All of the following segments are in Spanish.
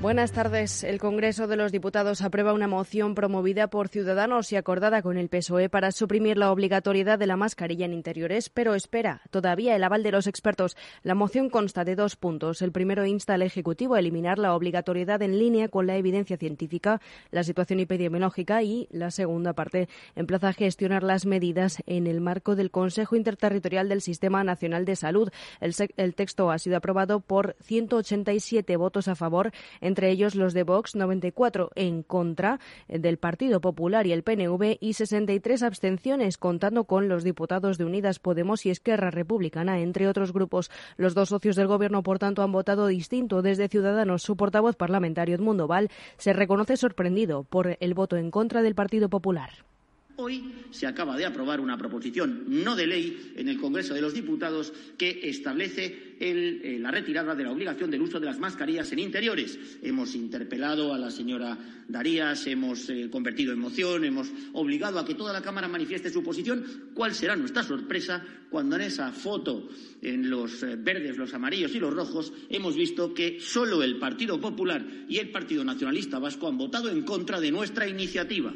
Buenas tardes. El Congreso de los Diputados aprueba una moción promovida por Ciudadanos y acordada con el PSOE para suprimir la obligatoriedad de la mascarilla en interiores, pero espera todavía el aval de los expertos. La moción consta de dos puntos. El primero insta al Ejecutivo a eliminar la obligatoriedad en línea con la evidencia científica, la situación epidemiológica y la segunda parte emplaza a gestionar las medidas en el marco del Consejo Interterritorial del Sistema Nacional de Salud. El, el texto ha sido aprobado por 187 votos a favor entre ellos los de Vox, 94 en contra del Partido Popular y el PNV y 63 abstenciones, contando con los diputados de Unidas Podemos y Esquerra Republicana, entre otros grupos. Los dos socios del Gobierno, por tanto, han votado distinto. Desde Ciudadanos, su portavoz parlamentario Edmundo Val se reconoce sorprendido por el voto en contra del Partido Popular. Hoy se acaba de aprobar una proposición no de ley en el Congreso de los Diputados que establece eh, la retirada de la obligación del uso de las mascarillas en interiores. Hemos interpelado a la señora Darías, hemos eh, convertido en moción, hemos obligado a que toda la Cámara manifieste su posición. ¿Cuál será nuestra sorpresa cuando en esa foto, en los eh, verdes, los amarillos y los rojos, hemos visto que solo el Partido Popular y el Partido Nacionalista Vasco han votado en contra de nuestra iniciativa?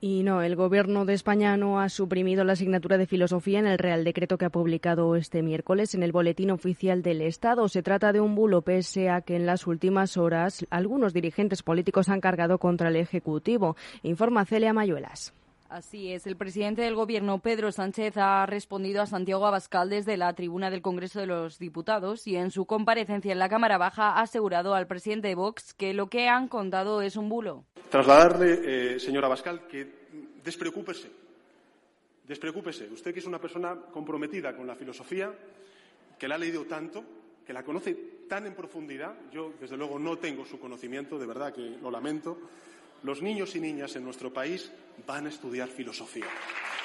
Y no, el Gobierno de España no ha suprimido la asignatura de filosofía en el Real Decreto que ha publicado este miércoles en el Boletín Oficial del Estado. Se trata de un bulo pese a que en las últimas horas algunos dirigentes políticos han cargado contra el Ejecutivo. Informa Celia Mayuelas. Así es, el presidente del Gobierno, Pedro Sánchez, ha respondido a Santiago Abascal desde la tribuna del Congreso de los Diputados y en su comparecencia en la Cámara Baja ha asegurado al presidente de Vox que lo que han contado es un bulo. Trasladarle, eh, señor Abascal, que despreocúpese. Despreocúpese. Usted que es una persona comprometida con la filosofía, que la ha leído tanto, que la conoce tan en profundidad. Yo, desde luego, no tengo su conocimiento, de verdad que lo lamento los niños y niñas en nuestro país van a estudiar filosofía.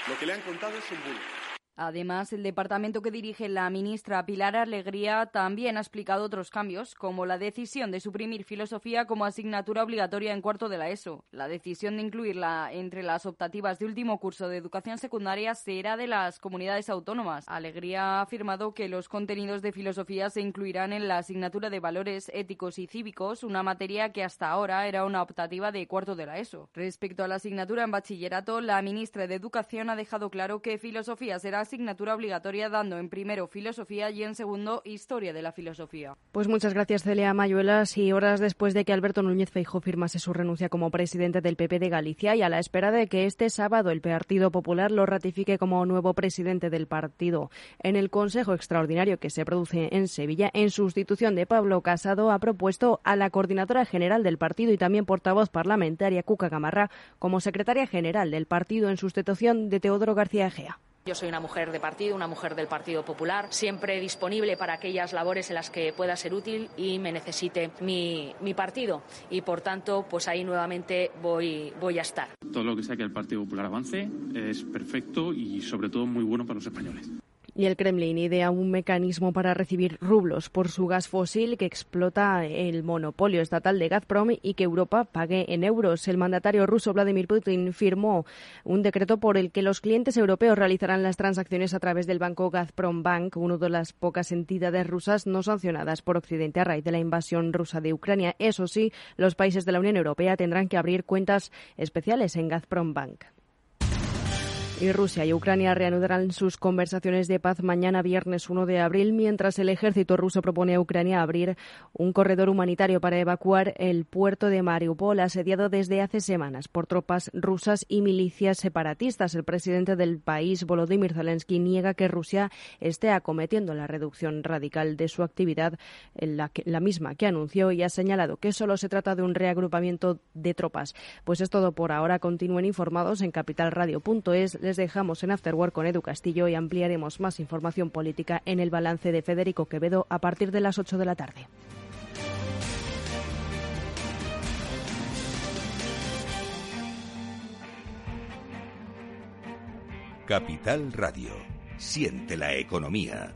Lo que le han contado es un bulo. Además, el departamento que dirige la ministra Pilar Alegría también ha explicado otros cambios, como la decisión de suprimir filosofía como asignatura obligatoria en cuarto de la ESO. La decisión de incluirla entre las optativas de último curso de educación secundaria será de las comunidades autónomas. Alegría ha afirmado que los contenidos de filosofía se incluirán en la asignatura de valores éticos y cívicos, una materia que hasta ahora era una optativa de cuarto de la ESO. Respecto a la asignatura en bachillerato, la ministra de Educación ha dejado claro que filosofía será asignatura obligatoria dando en primero filosofía y en segundo historia de la filosofía. Pues muchas gracias Celia Mayuelas y horas después de que Alberto Núñez Feijóo firmase su renuncia como presidente del PP de Galicia y a la espera de que este sábado el Partido Popular lo ratifique como nuevo presidente del partido. En el Consejo Extraordinario que se produce en Sevilla, en sustitución de Pablo Casado, ha propuesto a la coordinadora general del partido y también portavoz parlamentaria Cuca Gamarra como secretaria general del partido en sustitución de Teodoro García Egea. Yo soy una mujer de partido, una mujer del Partido Popular, siempre disponible para aquellas labores en las que pueda ser útil y me necesite mi, mi partido. Y por tanto, pues ahí nuevamente voy, voy a estar. Todo lo que sea que el Partido Popular avance es perfecto y sobre todo muy bueno para los españoles. Y el Kremlin idea un mecanismo para recibir rublos por su gas fósil que explota el monopolio estatal de Gazprom y que Europa pague en euros. El mandatario ruso Vladimir Putin firmó un decreto por el que los clientes europeos realizarán las transacciones a través del banco Gazprom Bank, de las pocas entidades rusas no sancionadas por Occidente a raíz de la invasión rusa de Ucrania. Eso sí, los países de la Unión Europea tendrán que abrir cuentas especiales en Gazprom Bank. Y Rusia y Ucrania reanudarán sus conversaciones de paz mañana viernes 1 de abril, mientras el ejército ruso propone a Ucrania abrir un corredor humanitario para evacuar el puerto de Mariupol, asediado desde hace semanas por tropas rusas y milicias separatistas. El presidente del país, Volodymyr Zelensky, niega que Rusia esté acometiendo la reducción radical de su actividad, la, misma que anunció, y ha señalado que solo se trata de un reagrupamiento de tropas. Pues es todo por ahora. Continúen informados en capitalradio.es les dejamos en Afterwork con Edu Castillo y ampliaremos más información política en el balance de Federico Quevedo a partir de las 8 de la tarde. Capital Radio. Siente la economía.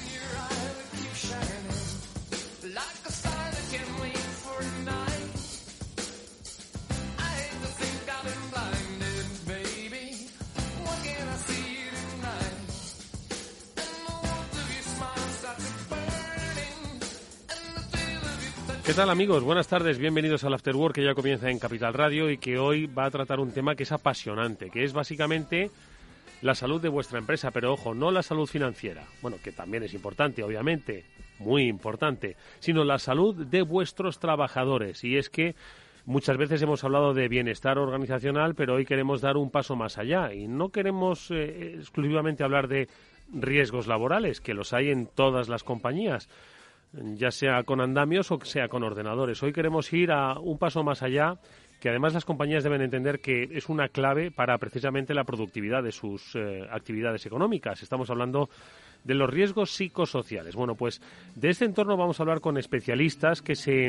¿Qué tal amigos? Buenas tardes, bienvenidos al After Work que ya comienza en Capital Radio y que hoy va a tratar un tema que es apasionante, que es básicamente la salud de vuestra empresa, pero ojo, no la salud financiera, bueno, que también es importante, obviamente, muy importante, sino la salud de vuestros trabajadores. Y es que muchas veces hemos hablado de bienestar organizacional, pero hoy queremos dar un paso más allá y no queremos eh, exclusivamente hablar de riesgos laborales, que los hay en todas las compañías ya sea con andamios o sea con ordenadores. Hoy queremos ir a un paso más allá, que además las compañías deben entender que es una clave para precisamente la productividad de sus eh, actividades económicas. Estamos hablando de los riesgos psicosociales. Bueno, pues de este entorno vamos a hablar con especialistas que se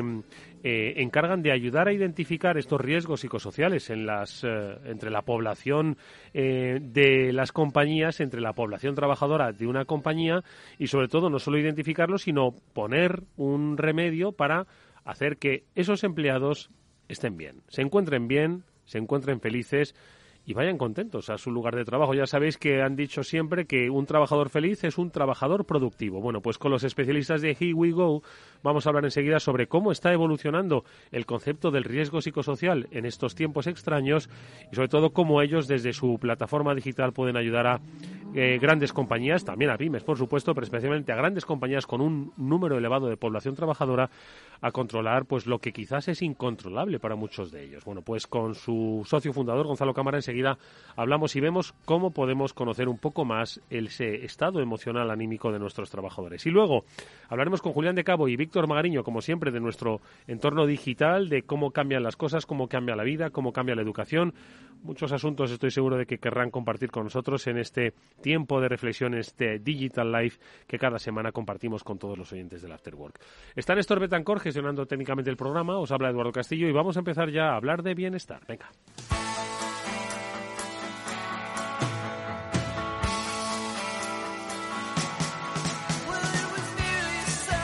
eh, encargan de ayudar a identificar estos riesgos psicosociales en las, eh, entre la población eh, de las compañías, entre la población trabajadora de una compañía y sobre todo no solo identificarlos, sino poner un remedio para hacer que esos empleados estén bien, se encuentren bien, se encuentren felices y vayan contentos a su lugar de trabajo. Ya sabéis que han dicho siempre que un trabajador feliz es un trabajador productivo. Bueno, pues con los especialistas de Here We Go vamos a hablar enseguida sobre cómo está evolucionando el concepto del riesgo psicosocial en estos tiempos extraños y sobre todo cómo ellos desde su plataforma digital pueden ayudar a eh, grandes compañías, también a pymes, por supuesto, pero especialmente a grandes compañías con un número elevado de población trabajadora a controlar pues lo que quizás es incontrolable para muchos de ellos. Bueno, pues con su socio fundador Gonzalo Cámara enseguida hablamos y vemos cómo podemos conocer un poco más ese estado emocional anímico de nuestros trabajadores. Y luego hablaremos con Julián de Cabo y Víctor Magariño, como siempre, de nuestro entorno digital, de cómo cambian las cosas, cómo cambia la vida, cómo cambia la educación. Muchos asuntos estoy seguro de que querrán compartir con nosotros en este tiempo de reflexiones de Digital Life que cada semana compartimos con todos los oyentes del Afterwork. Está Néstor Betancourt gestionando técnicamente el programa. Os habla Eduardo Castillo y vamos a empezar ya a hablar de bienestar. Venga.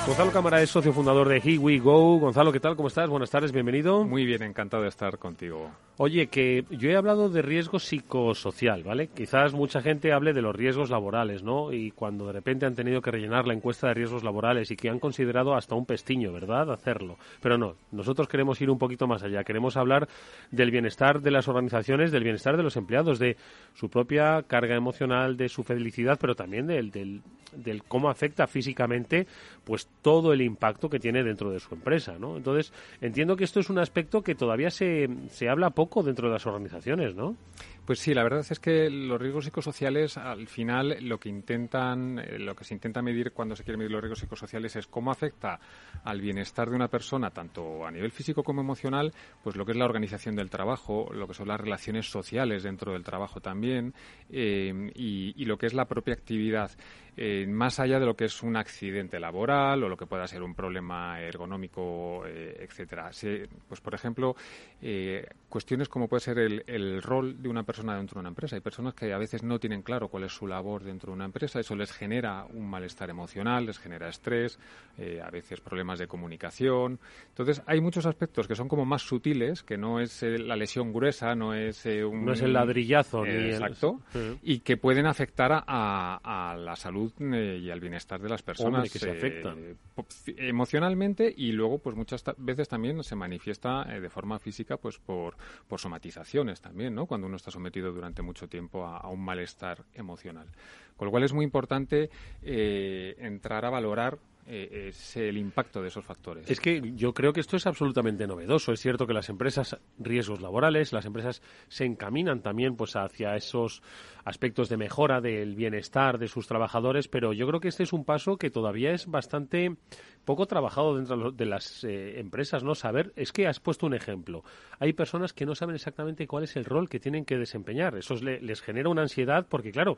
Gonzalo Cámara es socio fundador de Here We Go. Gonzalo, ¿qué tal? ¿Cómo estás? Buenas tardes, bienvenido. Muy bien, encantado de estar contigo. Oye, que yo he hablado de riesgo psicosocial, ¿vale? Quizás mucha gente hable de los riesgos laborales, ¿no? Y cuando de repente han tenido que rellenar la encuesta de riesgos laborales y que han considerado hasta un pestiño, ¿verdad?, hacerlo. Pero no, nosotros queremos ir un poquito más allá. Queremos hablar del bienestar de las organizaciones, del bienestar de los empleados, de su propia carga emocional, de su felicidad, pero también del, del, del cómo afecta físicamente, pues todo el impacto que tiene dentro de su empresa, ¿no? Entonces, entiendo que esto es un aspecto que todavía se, se habla poco dentro de las organizaciones, ¿no? Pues sí, la verdad es que los riesgos psicosociales, al final, lo que intentan, eh, lo que se intenta medir cuando se quiere medir los riesgos psicosociales es cómo afecta al bienestar de una persona, tanto a nivel físico como emocional, pues lo que es la organización del trabajo, lo que son las relaciones sociales dentro del trabajo también, eh, y, lo que es la propia actividad. Eh, más allá de lo que es un accidente laboral o lo que pueda ser un problema ergonómico, etcétera. pues, por ejemplo, cuestiones como puede ser el, el rol de una persona dentro de una empresa. Hay personas que a veces no tienen claro cuál es su labor dentro de una empresa. Eso les genera un malestar emocional, les genera estrés, eh, a veces problemas de comunicación. Entonces, hay muchos aspectos que son como más sutiles, que no es eh, la lesión gruesa, no es un... No es el ladrillazo. ni exacto. Y que pueden afectar a, la salud y al bienestar de las personas. que se afectan. emocionalmente y luego, pues muchas veces también se manifiesta de forma física, pues por, por somatizaciones también, ¿no? Cuando uno está sometido durante mucho tiempo a, un malestar emocional. Con lo cual es muy importante eh, entrar a valorar eh, es el impacto de esos factores. Es que yo creo que esto es absolutamente novedoso. Es cierto que las empresas, riesgos laborales, las empresas se encaminan también pues hacia esos aspectos de mejora del bienestar de sus trabajadores, pero yo creo que este es un paso que todavía es bastante poco trabajado dentro de las eh, empresas, ¿no? Saber, es que has puesto un ejemplo. Hay personas que no saben exactamente cuál es el rol que tienen que desempeñar. Eso les genera una ansiedad porque, claro,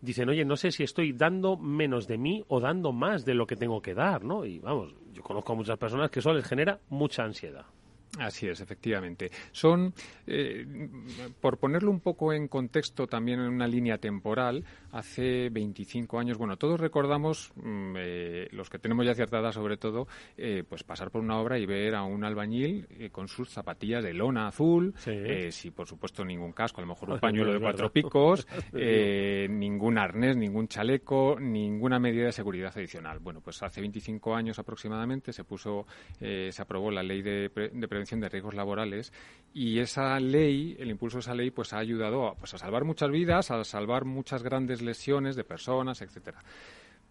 dicen, oye, no sé si estoy dando menos de mí o dando más de lo que tengo que dar, ¿no? Y vamos, yo conozco a muchas personas que eso les genera mucha ansiedad. Así es, efectivamente. Son, eh, por ponerlo un poco en contexto también en una línea temporal, hace 25 años, bueno, todos recordamos, mm, eh, los que tenemos ya cierta edad sobre todo, eh, pues pasar por una obra y ver a un albañil con sus zapatillas de lona azul, sí. por supuesto ningún casco, a lo mejor un pañuelo de cuatro picos, ningún arnés, ningún chaleco, ninguna medida de seguridad adicional. Bueno, pues hace 25 años aproximadamente se puso, se aprobó la ley de, de prevención de riesgos laborales y esa ley, el impulso de esa ley, pues ha ayudado a, pues, a salvar muchas vidas, a salvar muchas grandes lesiones de personas, etcétera.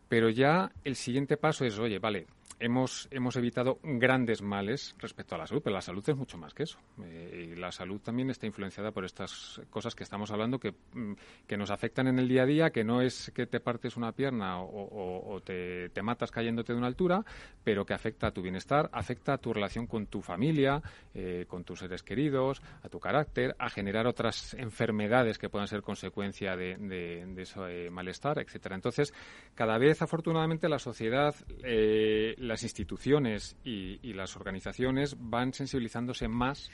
Pero ya el siguiente paso es, oye, vale, hemos, hemos evitado grandes males respecto a la salud, pero la salud es mucho más que eso. Eh, y la salud también está influenciada por estas cosas que estamos hablando que, mm, que nos afectan en el día a día, que no es que te partes una pierna o, te, te, matas cayéndote de una altura, pero que afecta a tu bienestar, afecta a tu relación con tu familia, eh, con tus seres queridos, a tu carácter, a generar otras enfermedades que puedan ser consecuencia de, de, ese malestar, etcétera. Entonces, cada vez, afortunadamente, la sociedad eh, las instituciones y, las organizaciones van sensibilizándose más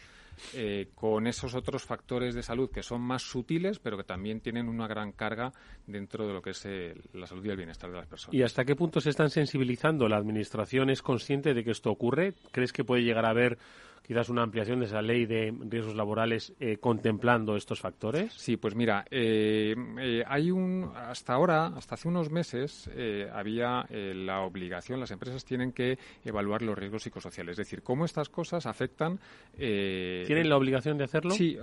eh, con esos otros factores de salud que son más sutiles, pero que también tienen una gran carga dentro de lo que es la salud y el bienestar de las personas. ¿Y hasta qué punto se están sensibilizando? ¿La Administración es consciente de que esto ocurre? ¿Crees que puede llegar a haber quizás una ampliación de esa ley de riesgos laborales eh, contemplando estos factores? Sí, pues mira, eh, eh, hay un hasta ahora, hasta hace unos meses, había la obligación, las empresas tienen que evaluar los riesgos psicosociales, es decir, cómo estas cosas afectan. ¿Tienen la obligación de hacerlo? Sí,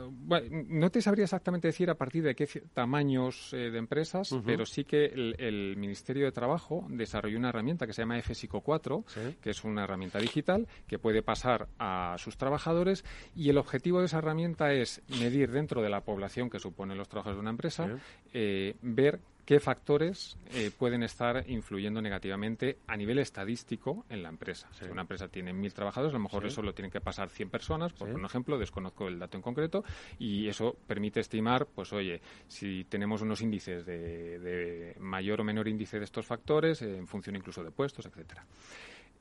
no te sabría exactamente decir a partir de qué tamaños de empresas, pero sí que el, Ministerio de Trabajo desarrolló una herramienta que se llama FSICO 4, que es una herramienta digital que puede pasar a sus trabajadores y el objetivo de esa herramienta es medir dentro de la población que suponen los trabajadores de una empresa, eh, ver qué factores eh, pueden estar influyendo negativamente a nivel estadístico en la empresa. Si una empresa tiene mil trabajadores, a lo mejor eso lo tienen que pasar 100 personas, por un ejemplo, desconozco el dato en concreto, y eso permite estimar, pues oye, si tenemos unos índices de, mayor o menor índice de estos factores, en función incluso de puestos, etcétera.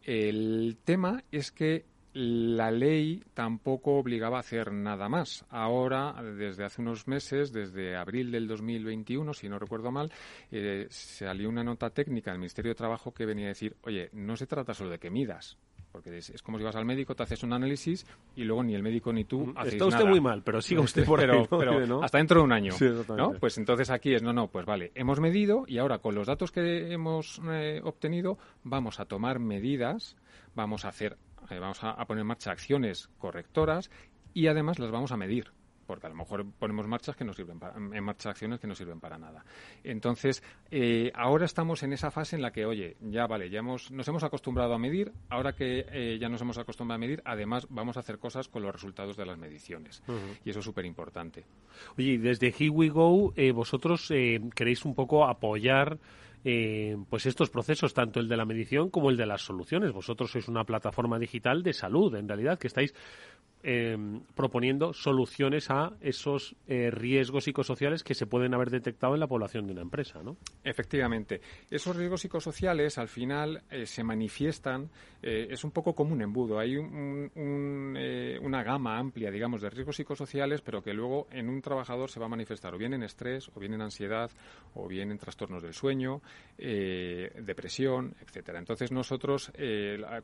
El tema es que la ley tampoco obligaba a hacer nada más. Ahora, desde hace unos meses, desde abril del 2021, si no recuerdo mal, eh, salió una nota técnica del Ministerio de Trabajo que venía a decir, oye, no se trata solo de que midas, porque es, como si vas al médico, te haces un análisis y luego ni el médico ni tú hacéis Está usted muy mal, pero siga usted por pero, pero hasta dentro de un año. ¿no? Pues entonces aquí es, no, no, pues vale, hemos medido y ahora con los datos que hemos eh, obtenido vamos a tomar medidas, vamos a hacer vamos a, poner en marcha acciones correctoras y además las vamos a medir porque a lo mejor ponemos marchas que no sirven en marcha acciones que no sirven para nada. Entonces, eh, ahora estamos en esa fase en la que, oye, ya vale, ya hemos, nos hemos acostumbrado a medir, ahora que eh, ya nos hemos acostumbrado a medir, además vamos a hacer cosas con los resultados de las mediciones. Y eso es súper importante. Oye, desde Here We Go, vosotros queréis un poco apoyar eh, pues estos procesos, tanto el de la medición como el de las soluciones. Vosotros sois una plataforma digital de salud, en realidad, que estáis em, proponiendo soluciones a esos eh, riesgos psicosociales que se pueden haber detectado en la población de una empresa, ¿no? Efectivamente. Esos riesgos psicosociales al final eh, se manifiestan, eh, es un poco como un embudo. Hay una gama amplia, digamos, de riesgos psicosociales, pero que luego en un trabajador se va a manifestar o bien en estrés, o bien en ansiedad, o bien en trastornos del sueño, depresión, etcétera. Entonces nosotros,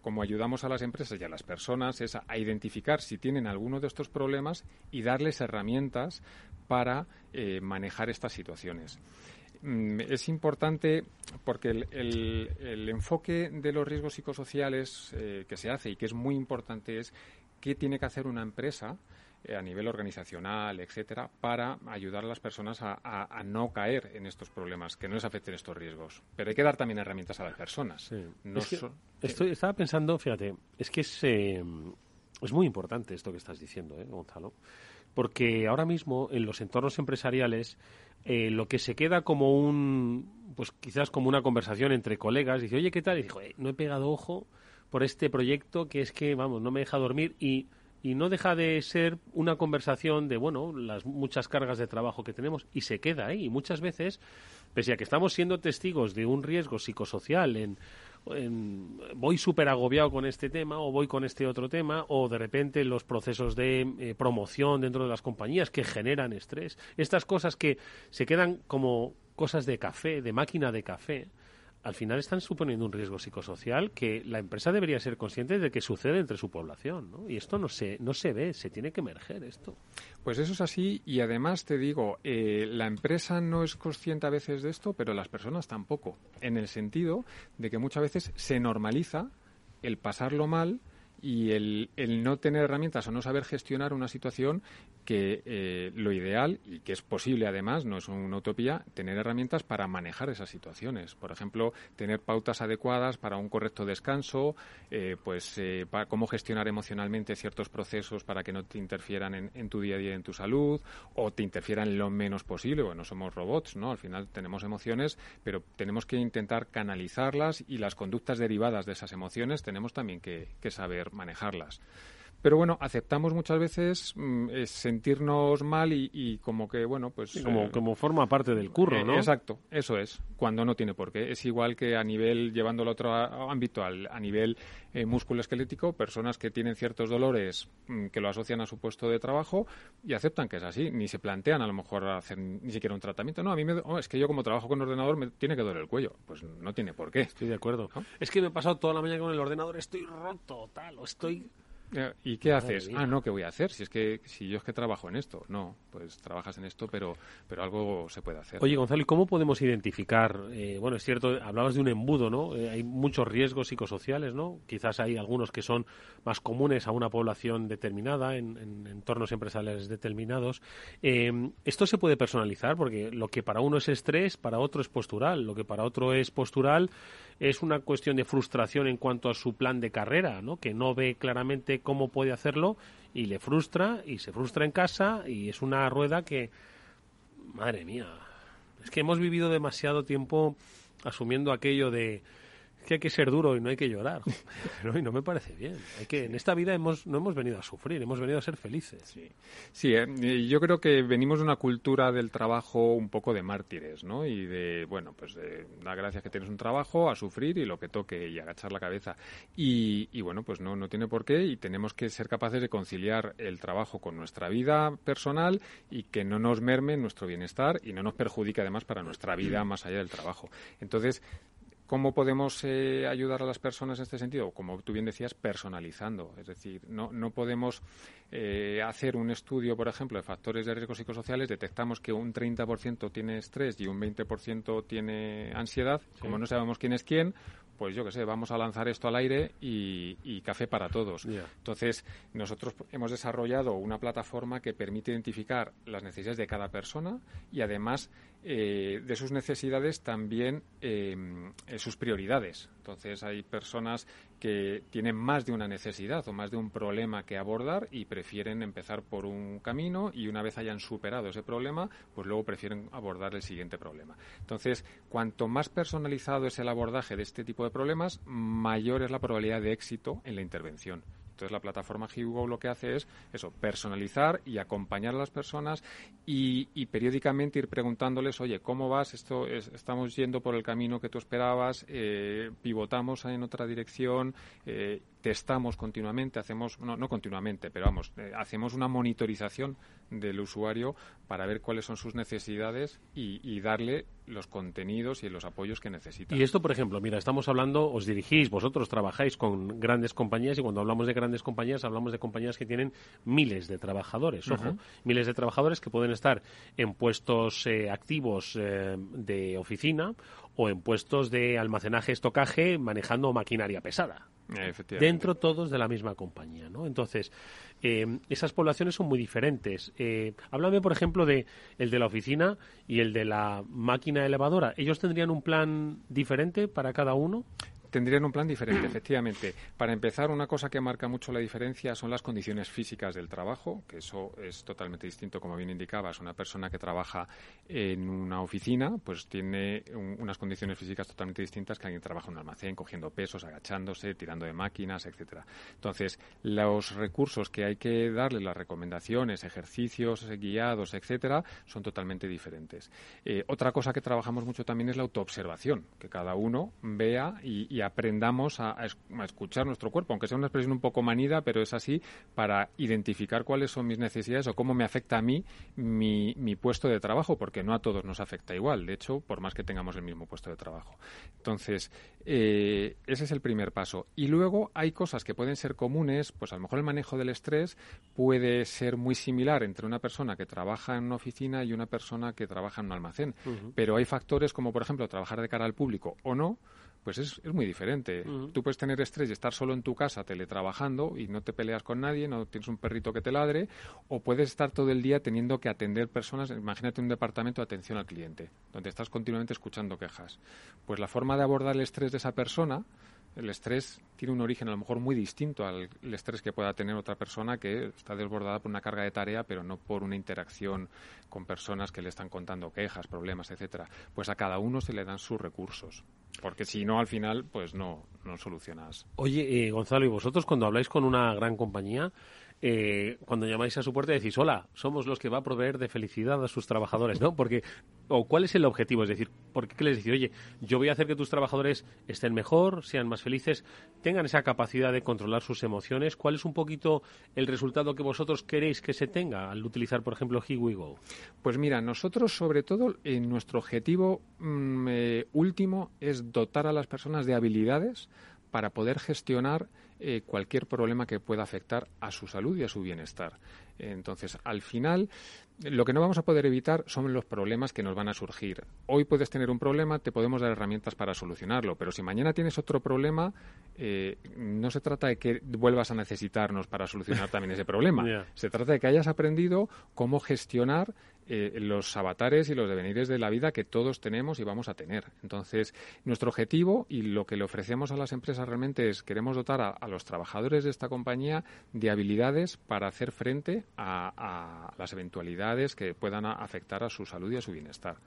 como ayudamos a las empresas y a las personas, es a identificar si tienen alguno de estos problemas y darles herramientas para eh, manejar estas situaciones. Mm, es importante porque el, enfoque de los riesgos psicosociales eh, que se hace y que es muy importante es qué tiene que hacer una empresa eh, a nivel organizacional, etcétera, para ayudar a las personas a, no caer en estos problemas, que no les afecten estos riesgos. Pero hay que dar también herramientas a las personas. estoy, estaba pensando, fíjate, es que es, es muy importante esto que estás diciendo, ¿eh, Gonzalo, porque ahora mismo en los entornos empresariales eh, lo que se queda como un, pues quizás como una conversación entre colegas, dice, oye, ¿qué tal? Y dijo, eh, no he pegado ojo por este proyecto que es que, vamos, no me deja dormir y, y no deja de ser una conversación de, bueno, las muchas cargas de trabajo que tenemos y se queda ahí. Y muchas veces, pese a que estamos siendo testigos de un riesgo psicosocial en voy súper agobiado con este tema o voy con este otro tema o de repente los procesos de eh, promoción dentro de las compañías que generan estrés. Estas cosas que se quedan como cosas de café, de máquina de café, al final están suponiendo un riesgo psicosocial que la empresa debería ser consciente de que sucede entre su población, ¿no? Y esto no se, no se ve, se tiene que emerger esto. Pues eso es así y además te digo, eh, la empresa no es consciente a veces de esto, pero las personas tampoco, en el sentido de que muchas veces se normaliza el pasarlo mal y el, el, no tener herramientas o no saber gestionar una situación que eh, lo ideal, y que es posible además, no es una utopía, tener herramientas para manejar esas situaciones. Por ejemplo, tener pautas adecuadas para un correcto descanso, eh, pues eh, para cómo gestionar emocionalmente ciertos procesos para que no te interfieran en, tu día a día en tu salud o te interfieran lo menos posible. Bueno, somos robots, ¿no? Al final tenemos emociones, pero tenemos que intentar canalizarlas y las conductas derivadas de esas emociones tenemos también que saber manejarlas. Pero bueno, aceptamos muchas veces mm, sentirnos mal y, como que, bueno, pues... como, eh, como forma parte del curro, ¿no? exacto, eso es, cuando no tiene por qué. Es igual que a nivel, llevándolo a otro ámbito, al, a nivel eh, esquelético personas que tienen ciertos dolores mm, que lo asocian a su puesto de trabajo y aceptan que es así, ni se plantean a lo mejor hacer ni siquiera un tratamiento. No, a mí me, oh, es que yo como trabajo con ordenador me tiene que doler el cuello. Pues no tiene por qué. Estoy de acuerdo. Es que me he pasado toda la mañana con el ordenador, estoy roto, tal, o estoy ¿Y qué haces? Ah, no, ¿qué voy a hacer? Si es que si yo es que trabajo en esto. No, pues trabajas en esto, pero, pero algo se puede hacer. Oye, Gonzalo, ¿y cómo podemos identificar? Eh, bueno, es cierto, hablabas de un embudo, ¿no? Eh, hay muchos riesgos psicosociales, ¿no? Quizás hay algunos que son más comunes a una población determinada, en, entornos empresariales determinados. Eh, esto se puede personalizar porque lo que para uno es estrés, para otro es postural. Lo que para otro es postural es una cuestión de frustración en cuanto a su plan de carrera, ¿no? Que no ve claramente cómo puede hacerlo y le frustra y se frustra en casa y es una rueda que, madre mía, es que hemos vivido demasiado tiempo asumiendo aquello de que hay que ser duro y no hay que llorar. y no me parece bien. Hay que, En esta vida hemos, no hemos venido a sufrir, hemos venido a ser felices. Sí, sí eh, yo creo que venimos de una cultura del trabajo un poco de mártires, ¿no? Y de, bueno, pues da gracias que tienes un trabajo, a sufrir y lo que toque y agachar la cabeza. Y, y bueno, pues no, no tiene por qué y tenemos que ser capaces de conciliar el trabajo con nuestra vida personal y que no nos merme nuestro bienestar y no nos perjudique además para nuestra vida más allá del trabajo. Entonces, ¿Cómo podemos eh, ayudar a las personas en este sentido? Como tú bien decías, personalizando. Es decir, no, no podemos eh, hacer un estudio, por ejemplo, de factores de riesgo psicosociales, detectamos que un 30% tiene estrés y un 20% tiene ansiedad. Como no sabemos quién es quién, pues yo qué sé, vamos a lanzar esto al aire y, café para todos. Entonces, nosotros hemos desarrollado una plataforma que permite identificar las necesidades de cada persona y además eh, de sus necesidades también eh, sus prioridades. Entonces hay personas que tienen más de una necesidad o más de un problema que abordar y prefieren empezar por un camino y una vez hayan superado ese problema, pues luego prefieren abordar el siguiente problema. Entonces, cuanto más personalizado es el abordaje de este tipo de problemas, mayor es la probabilidad de éxito en la intervención. Entonces la plataforma HeWo lo que hace es eso, personalizar y acompañar a las personas y, periódicamente ir preguntándoles, oye, ¿cómo vas? Esto estamos yendo por el camino que tú esperabas, eh, pivotamos en otra dirección, eh, testamos continuamente, hacemos, no, no continuamente, pero vamos, eh, hacemos una monitorización del usuario para ver cuáles son sus necesidades y, darle los contenidos y los apoyos que necesita. Y esto, por ejemplo, mira, estamos hablando, os dirigís, vosotros trabajáis con grandes compañías y cuando hablamos de grandes compañías hablamos de compañías que tienen miles de trabajadores, ojo, miles de trabajadores que pueden estar en puestos eh, activos eh, de oficina o en puestos de almacenaje, estocaje, manejando maquinaria pesada. Dentro todos de la misma compañía, ¿no? Entonces, eh, esas poblaciones son muy diferentes. Eh, háblame, por ejemplo, de el de la oficina y el de la máquina elevadora. ¿Ellos tendrían un plan diferente para cada uno? Tendrían un plan diferente, efectivamente. Para empezar, una cosa que marca mucho la diferencia son las condiciones físicas del trabajo, que eso es totalmente distinto, como bien indicabas. Una persona que trabaja en una oficina, pues tiene unas condiciones físicas totalmente distintas que alguien que trabaja en un almacén, cogiendo pesos, agachándose, tirando de máquinas, etcétera. Entonces, los recursos que hay que darle, las recomendaciones, ejercicios guiados, etcétera, son totalmente diferentes. Eh, otra cosa que trabajamos mucho también es la autoobservación, que cada uno vea y, y aprendamos a, escuchar nuestro cuerpo, aunque sea una expresión un poco manida, pero es así para identificar cuáles son mis necesidades o cómo me afecta a mí mi, puesto de trabajo, porque no a todos nos afecta igual, de hecho, por más que tengamos el mismo puesto de trabajo. Entonces, eh, ese es el primer paso. Y luego hay cosas que pueden ser comunes, pues a lo mejor el manejo del estrés puede ser muy similar entre una persona que trabaja en una oficina y una persona que trabaja en un almacén, pero hay factores como, por ejemplo, trabajar de cara al público o no, pues es, es muy diferente. Tú puedes tener estrés y estar solo en tu casa teletrabajando y no te peleas con nadie, no tienes un perrito que te ladre, o puedes estar todo el día teniendo que atender personas, imagínate un departamento de atención al cliente, donde estás continuamente escuchando quejas. Pues la forma de abordar el estrés de esa persona el estrés tiene un origen a lo mejor muy distinto al estrés que pueda tener otra persona que está desbordada por una carga de tarea, pero no por una interacción con personas que le están contando quejas, problemas, etcétera. Pues a cada uno se le dan sus recursos, porque si no al final pues no no solucionas. Oye, eh, Gonzalo, y vosotros cuando habláis con una gran compañía eh, cuando llamáis a su puerta decís, hola, somos los que va a proveer de felicidad a sus trabajadores, ¿no? Porque, o cuál es el objetivo, es decir, ¿por qué les decís, oye, yo voy a hacer que tus trabajadores estén mejor, sean más felices, tengan esa capacidad de controlar sus emociones? ¿Cuál es un poquito el resultado que vosotros queréis que se tenga al utilizar, por ejemplo, Go? Pues mira, nosotros sobre todo en nuestro objetivo mm, eh, último es dotar a las personas de habilidades para poder gestionar eh, cualquier problema que pueda afectar a su salud y a su bienestar. Entonces, al final, lo que no vamos a poder evitar son los problemas que nos van a surgir. Hoy puedes tener un problema, te podemos dar herramientas para solucionarlo, pero si mañana tienes otro problema, eh, no se trata de que vuelvas a necesitarnos para solucionar también ese problema. Se trata de que hayas aprendido cómo gestionar eh, los avatares y los devenires de la vida que todos tenemos y vamos a tener. Entonces, nuestro objetivo y lo que le ofrecemos a las empresas realmente es queremos dotar a, los trabajadores de esta compañía de habilidades para hacer frente a las eventualidades que puedan afectar a su salud y a su bienestar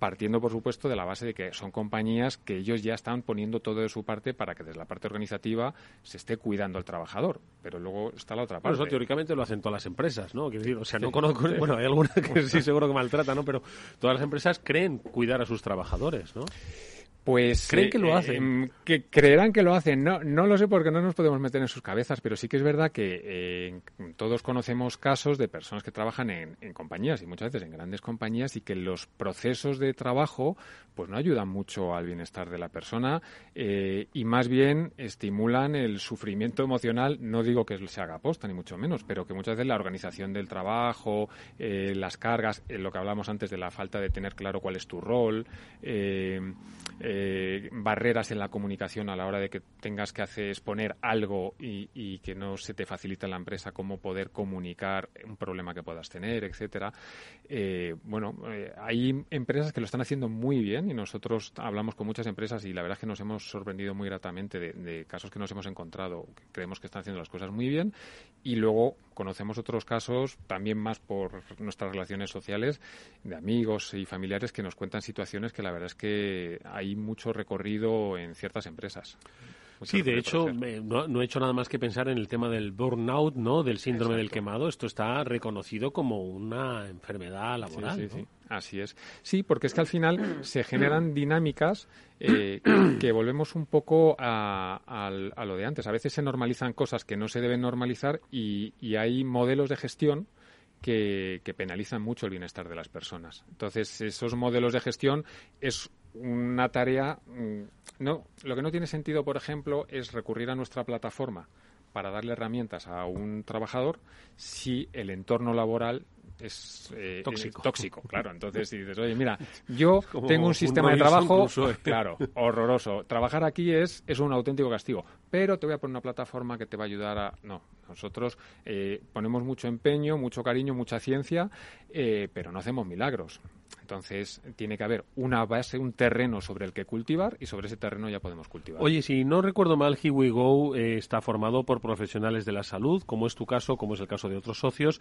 partiendo, por supuesto, de la base de que son compañías que ellos ya están poniendo todo de su parte para que desde la parte organizativa se esté cuidando al trabajador. Pero luego está la otra parte. Bueno, eso teóricamente lo hacen todas las empresas, ¿no? Quiero decir, o sea, no conozco, bueno, hay algunas que sí seguro que maltratan, ¿no? Pero todas las empresas creen cuidar a sus trabajadores, ¿no? Pues creen que lo eh, hacen. Em, que creerán que lo hacen. No, no lo sé porque no nos podemos meter en sus cabezas, pero sí que es verdad que eh, todos conocemos casos de personas que trabajan en, compañías y muchas veces en grandes compañías y que los procesos de trabajo pues no ayudan mucho al bienestar de la persona eh, y más bien estimulan el sufrimiento emocional. No digo que se haga posta ni mucho menos, pero que muchas veces la organización del trabajo, las cargas, lo que hablamos antes de la falta de tener claro cuál es tu rol. Eh, barreras en la comunicación a la hora de que tengas que hacer exponer algo y, que no se te facilita en la empresa cómo poder comunicar un problema que puedas tener, etcétera. Eh, bueno, eh, hay empresas que lo están haciendo muy bien y nosotros hablamos con muchas empresas y la verdad es que nos hemos sorprendido muy gratamente de, casos que nos hemos encontrado. Creemos que están haciendo las cosas muy bien y luego conocemos otros casos también más por nuestras relaciones sociales de amigos y familiares que nos cuentan situaciones que la verdad es que hay mucho recorrido en ciertas empresas. sí, de hecho, no, he hecho nada más que pensar en el tema del burnout, ¿no? Del síndrome del quemado. Esto está reconocido como una enfermedad laboral. Sí, sí, Así es. Sí, porque es que al final se generan dinámicas eh, que volvemos un poco a, lo de antes. A veces se normalizan cosas que no se deben normalizar y, hay modelos de gestión que, que, penalizan mucho el bienestar de las personas. Entonces, esos modelos de gestión es una tarea. Mm, no, lo que no tiene sentido, por ejemplo, es recurrir a nuestra plataforma para darle herramientas a un trabajador si el entorno laboral es, eh, tóxico. tóxico, claro. Entonces, si dices, oye, mira, yo tengo un sistema de trabajo, claro, horroroso. Trabajar aquí es, es un auténtico castigo, pero te voy a poner una plataforma que te va a ayudar a... No, nosotros eh, ponemos mucho empeño, mucho cariño, mucha ciencia, eh, pero no hacemos milagros. Entonces, tiene que haber una base, un terreno sobre el que cultivar y sobre ese terreno ya podemos cultivar. Oye, si no recuerdo mal, Here Go eh, está formado por profesionales de la salud, como es tu caso, como es el caso de otros socios,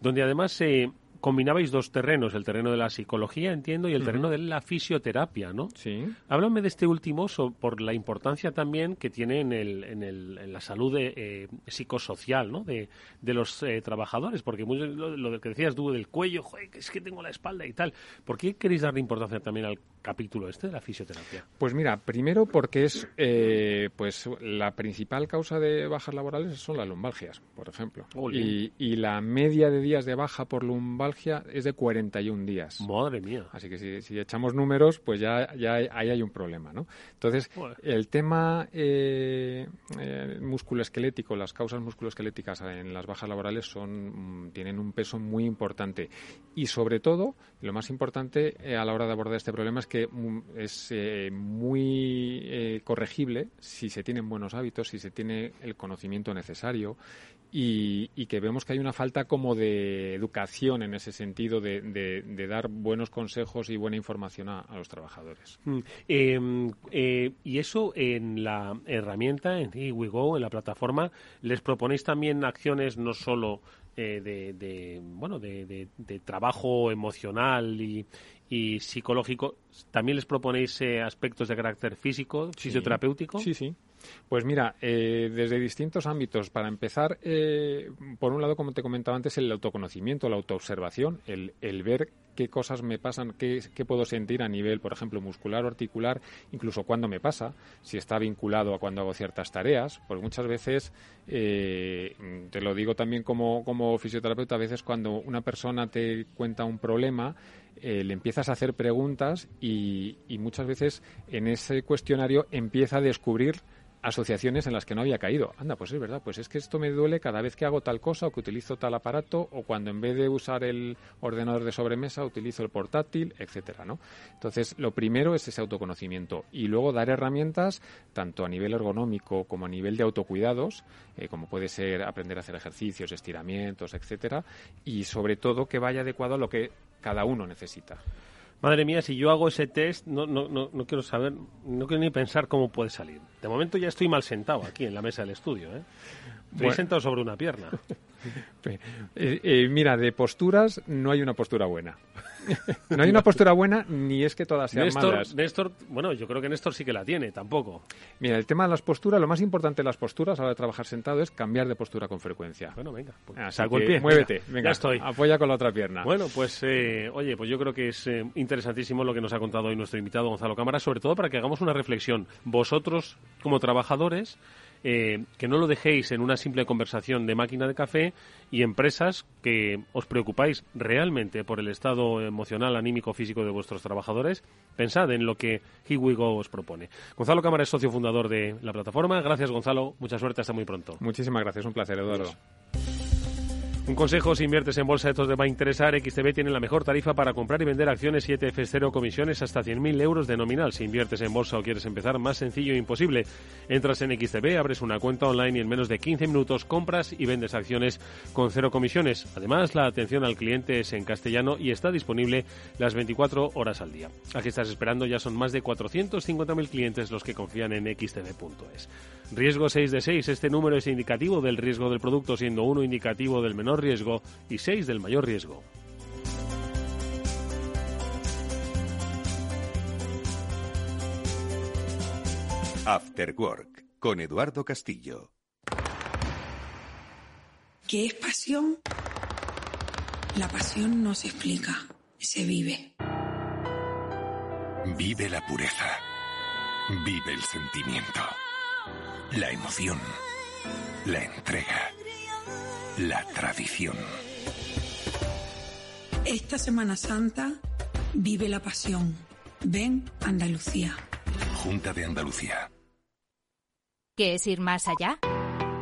donde además se combinabais dos terrenos, el terreno de la psicología, entiendo, y el terreno de la fisioterapia, ¿no? Sí. Háblame de este último por la importancia también que tiene en, el, en, el, en la salud eh, psicosocial, ¿no? De, de los eh, trabajadores, porque lo, que decías tú del cuello, joder, es que tengo la espalda y tal. ¿Por qué queréis darle importancia también al capítulo este de la fisioterapia? Pues mira, primero porque es, eh, pues la principal causa de bajas laborales son las lumbalgias, por ejemplo. Y, y la media de días de baja por lumbalgia es de 41 días. Madre mía. Así que si, echamos números, pues ya, ya ahí hay un problema, ¿no? Entonces, el tema eh, eh, musculoesquelético, las causas musculoesqueléticas en las bajas laborales son mm, tienen un peso muy importante. Y sobre todo, lo más importante eh, a la hora de abordar este problema es que mm, es eh, muy corregible si se tienen buenos hábitos, si se tiene el conocimiento necesario y, que vemos que hay una falta como de educación en ese sentido, de, dar buenos consejos y buena información a, los trabajadores. Mm. Em, eh, y eso en la herramienta, en WeGo, en la plataforma, ¿les proponéis también acciones no solo eh, de, bueno de, trabajo emocional y, y psicológico, ¿también les proponéis eh, aspectos de carácter físico, fisioterapéutico? Sí, sí. Pues mira, eh, desde distintos ámbitos. Para empezar, eh, por un lado, como te comentaba antes, el autoconocimiento, la autoobservación, el, el ver qué cosas me pasan, qué, puedo sentir a nivel, por ejemplo, muscular o articular, incluso cuándo me pasa, si está vinculado a cuando hago ciertas tareas, porque muchas veces, eh, te lo digo también como, fisioterapeuta, a veces cuando una persona te cuenta un problema, le empiezas a hacer preguntas y muchas veces en ese cuestionario empieza a descubrir asociaciones en las que no había caído. Anda, pues es verdad, pues es que esto me duele cada vez que hago tal cosa o que utilizo tal aparato o cuando en vez de usar el ordenador de sobremesa utilizo el portátil, etcétera, ¿no? Entonces, lo primero es ese autoconocimiento y luego dar herramientas tanto a nivel ergonómico como a nivel de autocuidados, eh, como puede ser aprender a hacer ejercicios, estiramientos, etcétera, y sobre todo que vaya adecuado a lo que cada uno necesita. Madre mía, si yo hago ese test, no, no, no, no quiero saber, no quiero ni pensar cómo puede salir. De momento ya estoy mal sentado aquí en la mesa del estudio. ¿eh? Estoy sentado sobre una pierna. Eh, eh, mira, de posturas no hay una postura buena. no hay una postura buena ni es que todas sean Néstor, malas. Néstor, bueno, yo creo que Néstor sí que la tiene, tampoco. Mira, el tema de las posturas, lo más importante de las posturas a la hora de trabajar sentado es cambiar de postura con frecuencia. Bueno, venga. Pues, saco el pie. Muévete, venga, ya estoy. Apoya con la otra pierna. Bueno, pues eh, oye, pues yo creo que es eh, interesantísimo lo que nos ha contado hoy nuestro invitado Gonzalo Cámara, sobre todo para que hagamos una reflexión. Vosotros, como trabajadores, eh, que no lo dejéis en una simple conversación de máquina de café y empresas que os preocupáis realmente por el estado emocional, anímico, físico de vuestros trabajadores, pensad en lo que Here os propone. Gonzalo Cámara es socio fundador de la plataforma. Gracias, Gonzalo. Mucha suerte. Hasta muy pronto. Muchísimas gracias. Un placer, Eduardo. Un consejo, si inviertes en bolsa, esto te va a interesar. XTB tiene la mejor tarifa para comprar y vender acciones 7F0 comisiones hasta 100.000 euros de nominal. Si inviertes en bolsa o quieres empezar, más sencillo e imposible. Entras en XTB, abres una cuenta online y en menos de 15 minutos compras y vendes acciones con cero comisiones. Además, la atención al cliente es en castellano y está disponible las 24 horas al día. Aquí estás esperando, ya son más de 450.000 clientes los que confían en xtb.es. Riesgo 6 de 6. Este número es indicativo del riesgo del producto, siendo uno indicativo del menor riesgo y 6 del mayor riesgo. After Work con Eduardo Castillo. ¿Qué es pasión? La pasión no se explica, se vive. Vive la pureza. Vive el sentimiento. La emoción. La entrega. La tradición. Esta Semana Santa vive la pasión. Ven Andalucía. Junta de Andalucía. ¿Qué es ir más allá?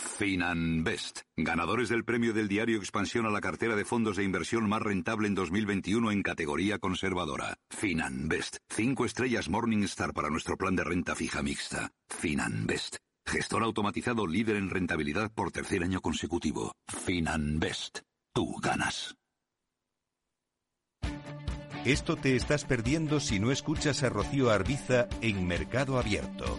Finanbest, ganadores del premio del diario Expansión a la cartera de fondos de inversión más rentable en 2021 en categoría conservadora. Finanbest, cinco estrellas Morningstar para nuestro plan de renta fija mixta. Finanbest, gestor automatizado líder en rentabilidad por tercer año consecutivo. Finanbest, tú ganas. Esto te estás perdiendo si no escuchas a Rocío Arbiza en Mercado Abierto.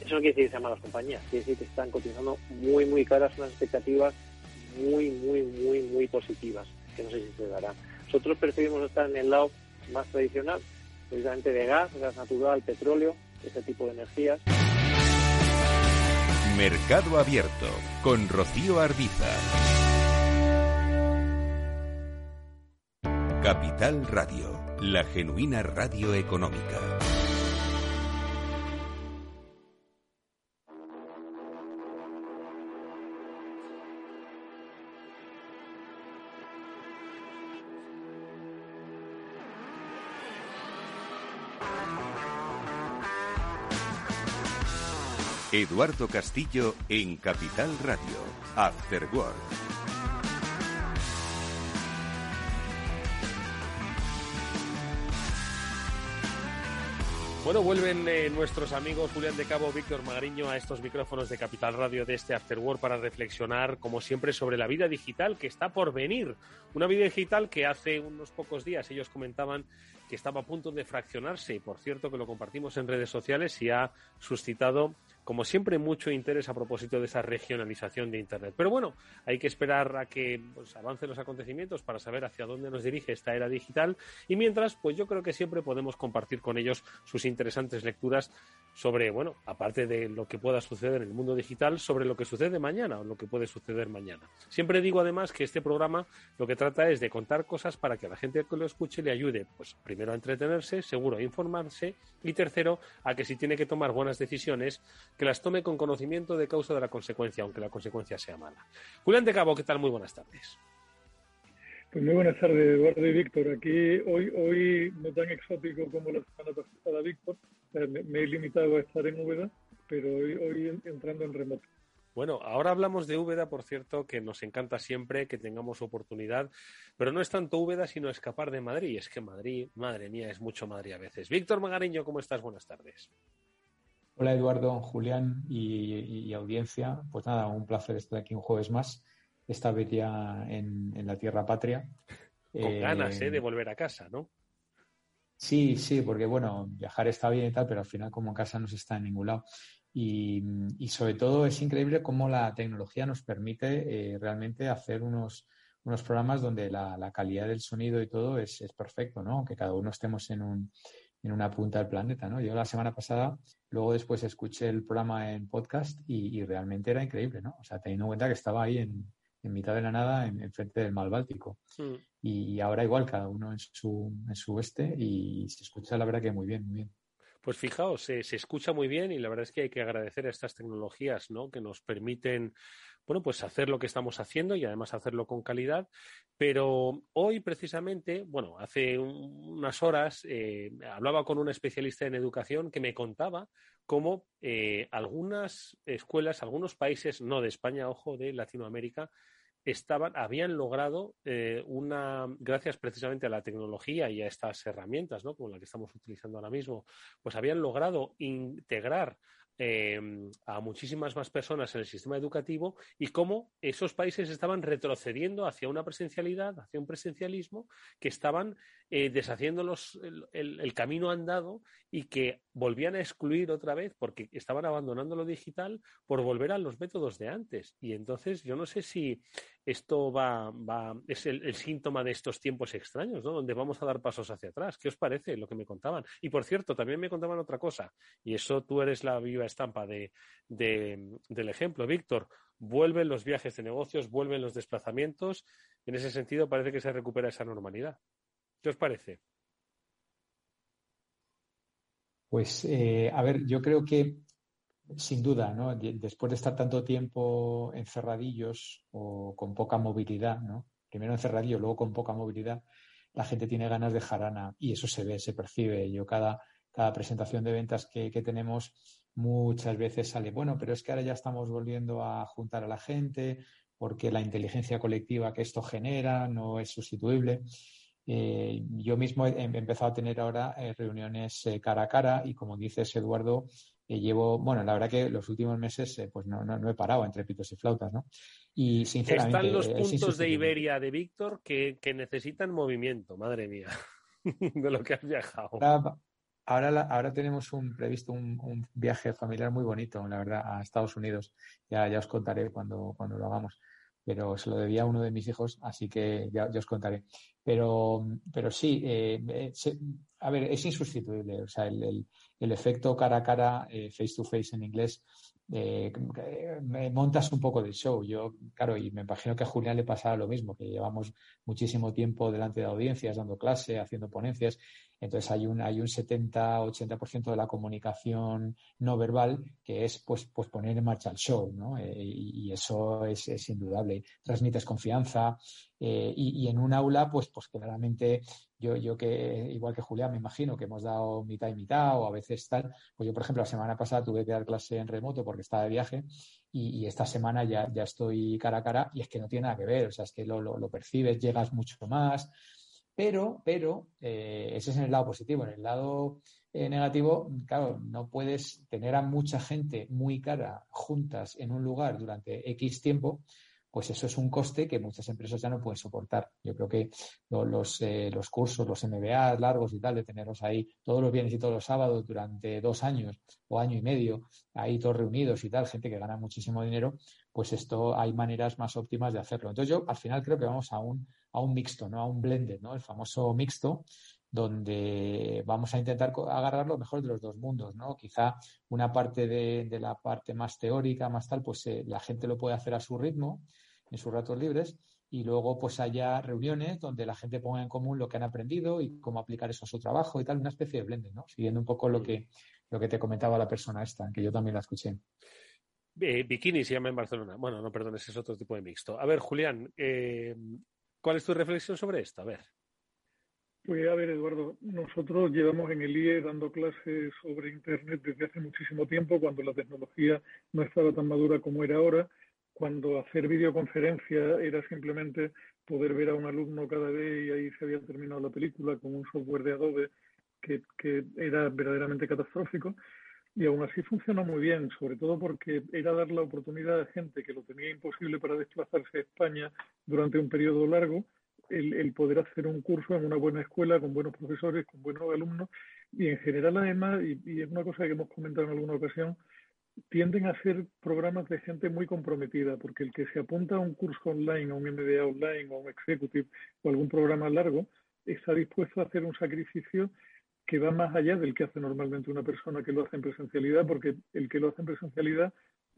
Eso no quiere decir que sean malas compañías, quiere decir que están cotizando muy, muy caras, unas expectativas muy, muy, muy, muy positivas, que no sé si se darán. Nosotros preferimos estar en el lado más tradicional, precisamente de gas, gas natural, petróleo, ese tipo de energías. Mercado Abierto con Rocío Arbiza. Capital Radio, la genuina radio económica. Eduardo Castillo en Capital Radio, After Work. Bueno, vuelven eh, nuestros amigos Julián de Cabo, Víctor Magariño a estos micrófonos de Capital Radio de este After Work para reflexionar, como siempre, sobre la vida digital que está por venir. Una vida digital que hace unos pocos días ellos comentaban que estaba a punto de fraccionarse y por cierto que lo compartimos en redes sociales y ha suscitado como siempre, mucho interés a propósito de esa regionalización de Internet. Pero bueno, hay que esperar a que pues, avancen los acontecimientos para saber hacia dónde nos dirige esta era digital. Y mientras, pues yo creo que siempre podemos compartir con ellos sus interesantes lecturas sobre, bueno, aparte de lo que pueda suceder en el mundo digital, sobre lo que sucede mañana o lo que puede suceder mañana. Siempre digo además que este programa lo que trata es de contar cosas para que la gente que lo escuche le ayude, pues primero a entretenerse, seguro a informarse y tercero a que si tiene que tomar buenas decisiones, que las tome con conocimiento de causa de la consecuencia, aunque la consecuencia sea mala. Julián de Cabo, ¿qué tal? Muy buenas tardes. Pues muy buenas tardes, Eduardo y Víctor. Aquí hoy, hoy no tan exótico como la semana pasada, Víctor. Me, he limitado a estar en Úbeda, pero hoy, hoy entrando en remoto. Bueno, ahora hablamos de Úbeda, por cierto, que nos encanta siempre que tengamos oportunidad, pero no es tanto Úbeda, sino escapar de Madrid. Es que Madrid, madre mía, es mucho Madrid a veces. Víctor Magariño, ¿cómo estás? Buenas tardes. Hola Eduardo, Julián y, audiencia. Pues nada, un placer estar aquí un jueves más, esta vez ya en, la tierra patria. Con ganas ¿eh? de volver a casa, ¿no? Sí, sí, porque bueno, viajar está bien y tal, pero al final como casa no se está en ningún lado. Y, sobre todo es increíble cómo la tecnología nos permite eh, realmente hacer unos, unos programas donde la, calidad del sonido y todo es, es perfecto, ¿no? Que cada uno estemos en un, en una punta del planeta, ¿no? Yo la semana pasada, luego después escuché el programa en podcast y, realmente era increíble, ¿no? O sea, teniendo en cuenta que estaba ahí en, mitad de la nada, en, frente del mar Báltico. Hmm. Y, ahora igual, cada uno en su, en su oeste y se escucha la verdad que muy bien, muy bien. Pues fijaos, se escucha muy bien y la verdad es que hay que agradecer a estas tecnologías, ¿no? Que nos permiten bueno, pues hacer lo que estamos haciendo y además hacerlo con calidad. Pero hoy precisamente, bueno, hace unas horas eh, hablaba con un especialista en educación que me contaba cómo eh, algunas escuelas, algunos países, no de España, ojo, de Latinoamérica, estaban, habían logrado eh, una, gracias precisamente a la tecnología y a estas herramientas, ¿no? como la que estamos utilizando ahora mismo, pues habían logrado integrar Em, a muchísimas más personas en el sistema educativo y cómo esos países estaban retrocediendo hacia una presencialidad, hacia un presencialismo, que estaban eh, deshaciendo el, camino andado y que volvían a excluir otra vez porque estaban abandonando lo digital por volver a los métodos de antes. Y entonces yo no sé si esto va, va es el, síntoma de estos tiempos extraños, ¿no? Donde vamos a dar pasos hacia atrás. ¿Qué os parece lo que me contaban? Y por cierto, también me contaban otra cosa, y eso tú eres la viva estampa de, del ejemplo, Víctor. Vuelven los viajes de negocios, vuelven los desplazamientos. En ese sentido, parece que se recupera esa normalidad. ¿Qué os parece? Pues, eh, a ver, yo creo que sin duda, ¿no? Después de estar tanto tiempo encerradillos o con poca movilidad, ¿no? Primero encerradillo, luego con poca movilidad, la gente tiene ganas de jarana y eso se ve, se percibe. Yo cada, cada presentación de ventas que, que tenemos muchas veces sale, bueno, pero es que ahora ya estamos volviendo a juntar a la gente porque la inteligencia colectiva que esto genera no es sustituible. Eh, yo mismo he, empezado a tener ahora eh, reuniones eh, cara a cara y como dices, Eduardo, llevo, bueno, la verdad que los últimos meses pues no, no, he parado entre pitos y flautas, ¿no? Y sinceramente... Están los puntos de Iberia de Víctor que, necesitan movimiento, madre mía, de lo que has viajado. Ahora, ahora, tenemos un previsto un, viaje familiar muy bonito, la verdad, a Estados Unidos. Ya, ya os contaré cuando, cuando lo hagamos pero se lo debía a uno de mis hijos, así que ya, os contaré. Pero, pero sí, eh, eh, a ver, es insustituible. O sea, el, el, efecto cara a cara, eh, face to face en inglés, me montas un poco de show. Yo, claro, y me imagino que a Julián le pasará lo mismo, que llevamos muchísimo tiempo delante de audiencias, dando clase, haciendo ponencias, entonces hay un, hay un 70-80% de la comunicación no verbal que es pues, pues poner en marcha el show, ¿no? Eh, y, eso es, indudable. Transmites confianza eh, y, en un aula, pues, pues claramente yo, yo que, igual que Julián, me imagino que hemos dado mitad y mitad o a veces tal, pues yo, por ejemplo, la semana pasada tuve que dar clase en remoto porque estaba de viaje y, esta semana ya, ya estoy cara a cara y es que no tiene nada que ver, o sea, es que lo, lo percibes, llegas mucho más, pero, pero, eh, ese es en el lado positivo. En el lado eh, negativo, claro, no puedes tener a mucha gente muy cara juntas en un lugar durante X tiempo, pues eso es un coste que muchas empresas ya no pueden soportar. Yo creo que los, eh, los cursos, los MBA largos y tal, de tenerlos ahí todos los viernes y todos los sábados durante dos años o año y medio, ahí todos reunidos y tal, gente que gana muchísimo dinero, pues esto hay maneras más óptimas de hacerlo. Entonces yo al final creo que vamos a un, a un mixto, ¿no? A un blended, ¿no? El famoso mixto donde vamos a intentar agarrar lo mejor de los dos mundos, ¿no? Quizá una parte de, la parte más teórica, más tal, pues eh, la gente lo puede hacer a su ritmo, en sus ratos libres, y luego pues haya reuniones donde la gente ponga en común lo que han aprendido y cómo aplicar eso a su trabajo y tal, una especie de blended, ¿no? Siguiendo un poco lo que, lo que te comentaba la persona esta, que yo también la escuché. Eh, bikini se llama en Barcelona. Bueno, no, perdón, ese es otro tipo de mixto. A ver, Julián, eh, ¿cuál es tu reflexión sobre esto? A ver. Pues a ver, Eduardo, nosotros llevamos en el IE dando clases sobre Internet desde hace muchísimo tiempo, cuando la tecnología no estaba tan madura como era ahora, cuando hacer videoconferencia era simplemente poder ver a un alumno cada vez y ahí se había terminado la película con un software de Adobe que, que era verdaderamente catastrófico. Y aún así funcionó muy bien, sobre todo porque era dar la oportunidad a gente que lo tenía imposible para desplazarse a España durante un periodo largo, el, poder hacer un curso en una buena escuela, con buenos profesores, con buenos alumnos, y en general además, y, es una cosa que hemos comentado en alguna ocasión, tienden a ser programas de gente muy comprometida, porque el que se apunta a un curso online, a un MBA online, o a un executive, o algún programa largo, está dispuesto a hacer un sacrificio que va más allá del que hace normalmente una persona que lo hace en presencialidad, porque el que lo hace en presencialidad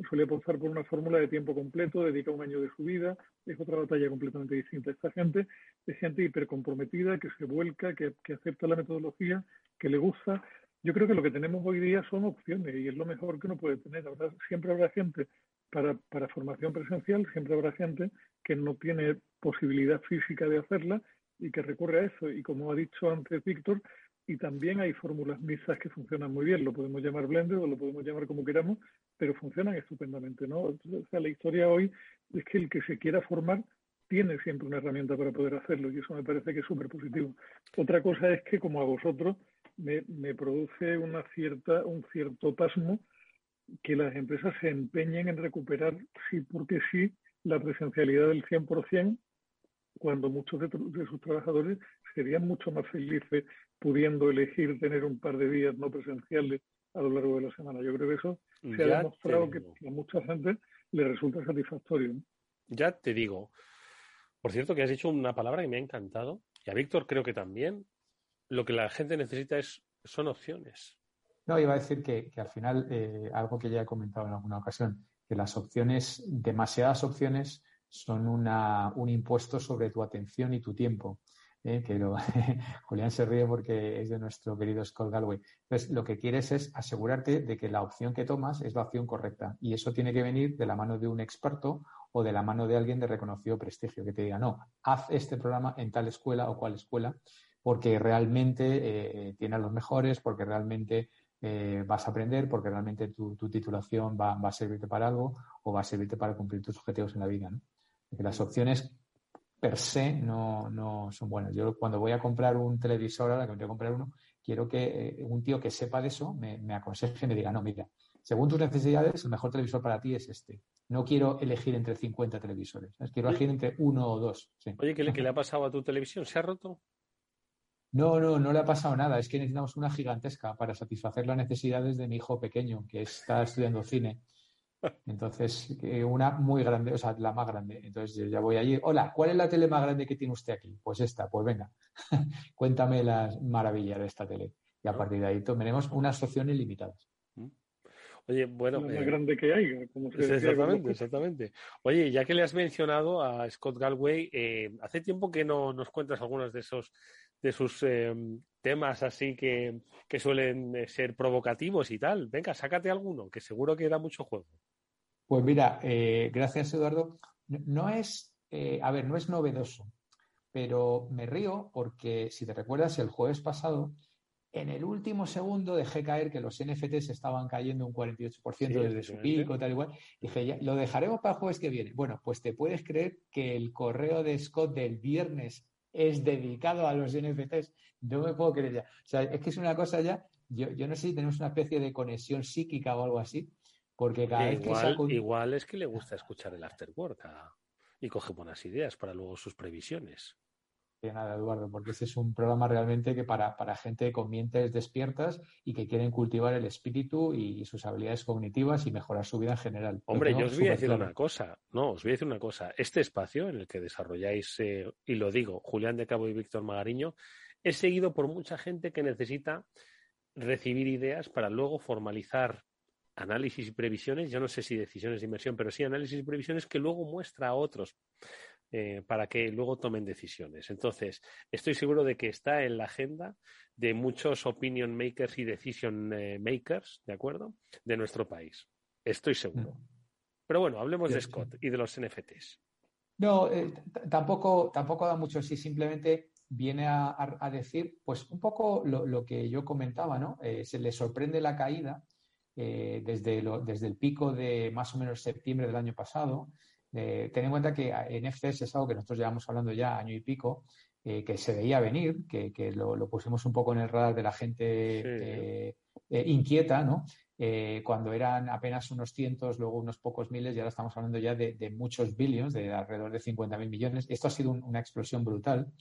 suele apostar por una fórmula de tiempo completo, dedica un año de su vida, es otra batalla completamente distinta. Esta gente es gente hipercomprometida, que se vuelca, que, que acepta la metodología, que le gusta. Yo creo que lo que tenemos hoy día son opciones y es lo mejor que uno puede tener. Habrá, siempre habrá gente para, para formación presencial siempre habrá gente que no tiene posibilidad física de hacerla y que recurre a eso. Y como ha dicho antes Víctor, y también hay fórmulas mixtas que funcionan muy bien. Lo podemos llamar blender o lo podemos llamar como queramos, pero funcionan estupendamente, ¿no? O sea, la historia hoy es que el que se quiera formar tiene siempre una herramienta para poder hacerlo y eso me parece que es súper positivo. Otra cosa es que, como a vosotros, me, produce una cierta, un cierto pasmo que las empresas se empeñen en recuperar, sí porque sí, la presencialidad del 100%, cuando muchos de, sus trabajadores serían mucho más felices pudiendo elegir tener un par de días no presenciales a lo largo de la semana. Yo creo que eso se ha demostrado que a mucha gente le resulta satisfactorio. Ya te digo, por cierto, que has dicho una palabra que me ha encantado, y a Víctor creo que también, lo que la gente necesita es, son opciones. No, iba a decir que, que al final, eh, algo que ya he comentado en alguna ocasión, que las opciones, demasiadas opciones, son una, un impuesto sobre tu atención y tu tiempo. ¿Eh? Julián se ríe porque es de nuestro querido Scott Galway. Entonces, lo que quieres es asegurarte de que la opción que tomas es la opción correcta. Y eso tiene que venir de la mano de un experto o de la mano de alguien de reconocido prestigio que te diga, no, haz este programa en tal escuela o cual escuela, porque realmente eh, tiene a los mejores, porque realmente eh, vas a aprender, porque realmente tu, tu titulación va, va, a servirte para algo o va a servirte para cumplir tus objetivos en la vida. ¿no? Las opciones per se no, no son buenas. Yo cuando voy a comprar un televisor, ahora que me voy a comprar uno, quiero que eh, un tío que sepa de eso me, me aconseje y me diga, no, mira, según tus necesidades, el mejor televisor para ti es este. No quiero elegir entre 50 televisores. Quiero elegir entre uno o dos. Sí. Oye, ¿qué le, ¿qué le, ha pasado a tu televisión? ¿Se ha roto? No, no, no le ha pasado nada. Es que necesitamos una gigantesca para satisfacer las necesidades de mi hijo pequeño, que está estudiando cine. Entonces, una muy grande, o sea, la más grande. Entonces, yo ya voy allí. Hola, ¿cuál es la tele más grande que tiene usted aquí? Pues esta, pues venga, cuéntame las maravillas de esta tele. Y a partir de ahí tomaremos unas opciones limitadas. Oye, bueno. La más eh, grande que hay. Como se exactamente, decía, exactamente. Oye, ya que le has mencionado a Scott Galway, eh, hace tiempo que no nos cuentas algunos de esos de sus eh, temas así que, que suelen eh, ser provocativos y tal. Venga, sácate alguno, que seguro que da mucho juego. Pues mira, eh, gracias Eduardo. No es, eh, a ver, no es novedoso, pero me río porque si te recuerdas el jueves pasado, en el último segundo dejé caer que los NFTs estaban cayendo un 48% sí, desde su pico, tal y cual. Dije, ya, lo dejaremos para el jueves que viene. Bueno, pues te puedes creer que el correo de Scott del viernes es dedicado a los NFTs. No me puedo creer ya. O sea, es que es una cosa ya. Yo, yo no sé si tenemos una especie de conexión psíquica o algo así, porque cada igual, vez que saco... igual es que le gusta escuchar el afterwork a... y coge buenas ideas para luego sus previsiones. De nada, Eduardo, porque ese es un programa realmente que para, para gente con mentes despiertas y que quieren cultivar el espíritu y, y sus habilidades cognitivas y mejorar su vida en general. Hombre, yo os voy a decir claro. una cosa, no, os voy a decir una cosa. Este espacio en el que desarrolláis, eh, y lo digo, Julián de Cabo y Víctor Magariño, es seguido por mucha gente que necesita recibir ideas para luego formalizar análisis y previsiones, yo no sé si decisiones de inversión, pero sí análisis y previsiones que luego muestra a otros eh, para que luego tomen decisiones. Entonces, estoy seguro de que está en la agenda de muchos opinion makers y decision eh, makers, ¿de acuerdo? De nuestro país. Estoy seguro. Pero bueno, hablemos de Scott y de los NFTs. No, eh, tampoco, tampoco da mucho sí, simplemente viene a, a, a, decir, pues un poco lo, lo que yo comentaba, ¿no? Eh, se le sorprende la caída eh, desde, lo, desde el pico de más o menos septiembre del año pasado, eh, ten en cuenta que NFTs es algo que nosotros llevamos hablando ya año y pico, eh, que se veía venir, que, que lo, lo, pusimos un poco en el radar de la gente sí. eh, inquieta, ¿no? Eh, cuando eran apenas unos cientos, luego unos pocos miles, y ahora estamos hablando ya de, de muchos billions, de alrededor de 50.000 millones. Esto ha sido un, una explosión brutal.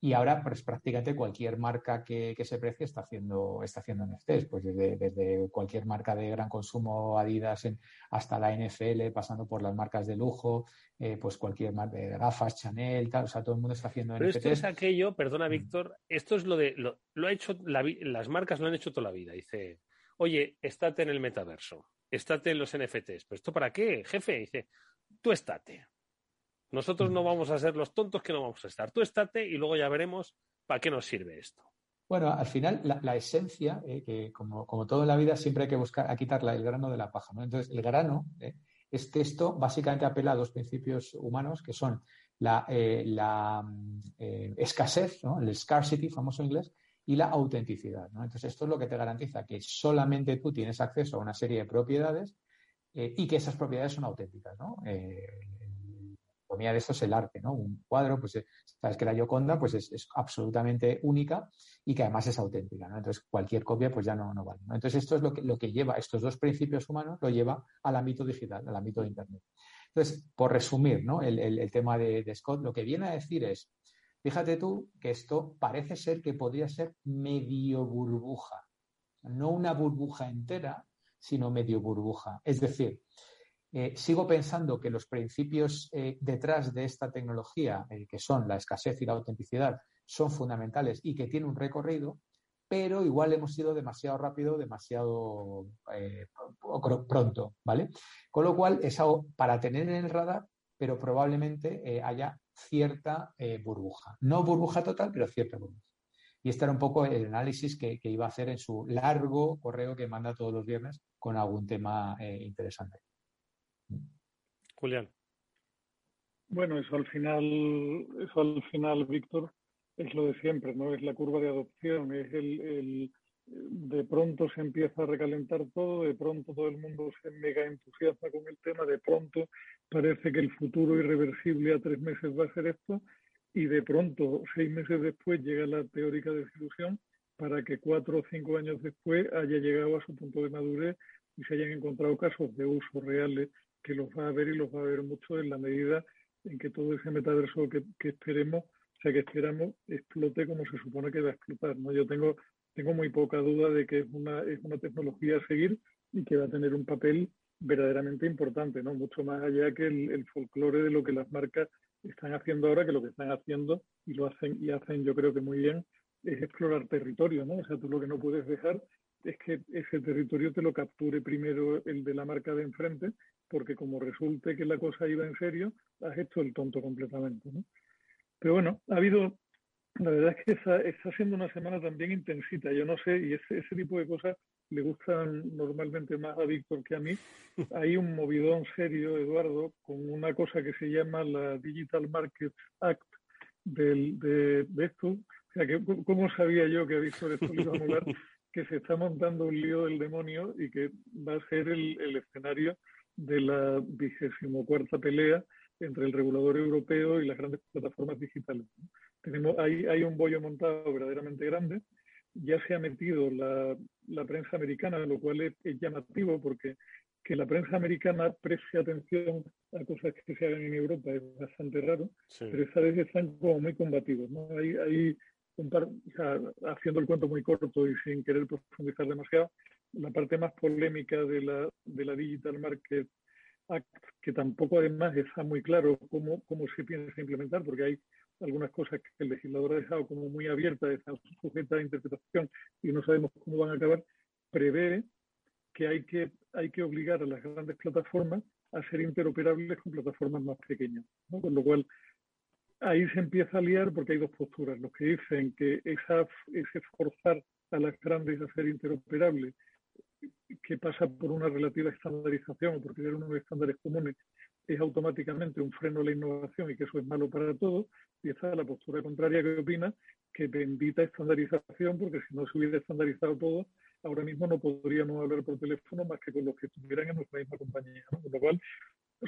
Y ahora, pues prácticamente cualquier marca que, que, se precie está haciendo, está haciendo NFTs, pues desde, desde cualquier marca de gran consumo, Adidas, en, hasta la NFL, pasando por las marcas de lujo, eh, pues cualquier marca de gafas, Chanel, tal, o sea, todo el mundo está haciendo Pero NFTs. esto es aquello, perdona, Víctor, esto es lo de, lo, lo ha hecho, la, las marcas lo han hecho toda la vida. Dice, oye, estate en el metaverso, estate en los NFTs. ¿Pero esto para qué, jefe? Dice, tú estate. Nosotros no vamos a ser los tontos que no vamos a estar. Tú estate y luego ya veremos para qué nos sirve esto. Bueno, al final la, la esencia, eh, que como, como, todo en la vida siempre hay que buscar, a quitar el grano de la paja. ¿no? Entonces, el grano eh, Este esto básicamente apela a dos principios humanos que son la, eh, mm, eh, escasez, el scarcity, famoso inglés, y la autenticidad. Entonces, esto es lo que te garantiza que solamente tú tienes acceso a una serie de propiedades y que esas propiedades son auténticas. ¿no? De esto es el arte, ¿no? Un cuadro, pues sabes que la Gioconda pues es, absolutamente única y que además es auténtica, ¿no? Entonces cualquier copia pues ya no, no vale. Entonces esto es lo que, lo que lleva, estos dos principios humanos lo lleva al ámbito digital, al ámbito de Internet. Entonces, por resumir, ¿no? El, tema de, de Scott, lo que viene a decir es, fíjate tú que esto parece ser que podría ser medio burbuja, no una burbuja entera, sino medio burbuja. Es decir, eh, sigo pensando que los principios eh, detrás de esta tecnología, eh, que son la escasez y la autenticidad, son fundamentales y que tiene un recorrido, pero igual hemos ido demasiado rápido, demasiado pronto, ¿vale? Con lo cual, es algo para tener en el radar, pero probablemente haya cierta burbuja. No burbuja total, pero cierta burbuja. Y este era un poco el análisis que, que iba a hacer en su largo correo que manda todos los viernes con algún tema interesante. Julián. Bueno, eso al final, eso al final, Víctor, es lo de siempre, ¿no? Es la curva de adopción, es el, de pronto se empieza a recalentar todo, de pronto todo el mundo se mega entusiasma con el tema, de pronto parece que el futuro irreversible a tres meses va a ser esto, y de pronto, seis meses después, llega la teórica desilusión para que cuatro o cinco años después haya llegado a su punto de madurez y se hayan encontrado casos de uso reales que los va a ver y los va a ver mucho en la medida en que todo ese metaverso que, esperemos, o sea, que esperamos, explote como se supone que va a explotar. ¿no? Yo tengo, tengo muy poca duda de que es una, es una tecnología a seguir y que va a tener un papel verdaderamente importante, ¿no? Mucho más allá que el, el folclore de lo que las marcas están haciendo ahora, que lo que están haciendo y lo hacen y hacen yo creo que muy bien es explorar territorio, ¿no? O sea, tú lo que no puedes dejar es que ese territorio te lo capture primero el de la marca de enfrente, porque como resulte que la cosa iba en serio, has hecho el tonto completamente. ¿no? Pero bueno, ha habido, la verdad es que está, está siendo una semana también intensita, yo no sé, y ese, ese tipo de cosas le gustan normalmente más a Víctor que a mí. Hay un movidón serio, Eduardo, con una cosa que se llama la Digital Markets Act del, de, de esto. O sea, que, ¿cómo sabía yo que a Víctor esto le iba a molar? que se está montando un lío del demonio y que va a ser el, el escenario de la vigésimo cuarta pelea entre el regulador europeo y las grandes plataformas digitales. Tenemos, hay, hay un bollo montado verdaderamente grande. Ya se ha metido la, la prensa americana, lo cual es, llamativo porque que la prensa americana preste atención a cosas que se hagan en Europa es bastante raro, pero esta vez están como muy combativos. ¿no? Hay, hay haciendo el cuento muy corto y sin querer profundizar demasiado, la parte más polémica de la, de la Digital Market Act, que tampoco además está muy claro cómo, cómo se piensa implementar, porque hay algunas cosas que el legislador ha dejado como muy abiertas, están sujetas a interpretación y no sabemos cómo van a acabar, prevé que hay que, hay que obligar a las grandes plataformas a ser interoperables con plataformas más pequeñas, con lo cual ahí se empieza a liar porque hay dos posturas. Los que dicen que esa, ese forzar a las grandes a ser interoperables, que pasa por una relativa estandarización o por tener unos estándares comunes, es automáticamente un freno a la innovación y que eso es malo para todos. Y está la postura contraria que opina que bendita estandarización, porque si no se hubiera estandarizado todo, ahora mismo no podríamos hablar por teléfono más que con los que estuvieran en nuestra misma compañía. Con lo cual,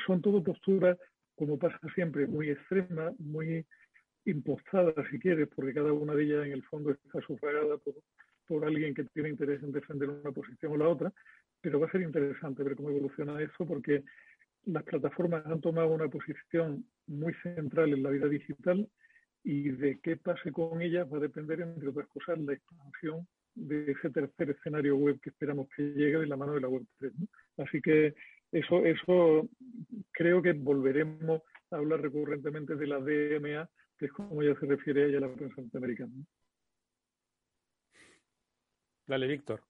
son todo posturas como pasa siempre, muy extrema, muy impostada, si quieres, porque cada una de ellas en el fondo está sufragada por, por alguien que tiene interés en defender una posición o la otra, pero va a ser interesante ver cómo evoluciona eso, porque las plataformas han tomado una posición muy central en la vida digital y de qué pase con ellas va a depender, entre otras cosas, la expansión de ese tercer escenario web que esperamos que llegue de la mano de la web 3. Así que eso, eso creo que volveremos a hablar recurrentemente de la DMA, que es como ya se refiere a ella la prensa norteamericana. Dale, Víctor.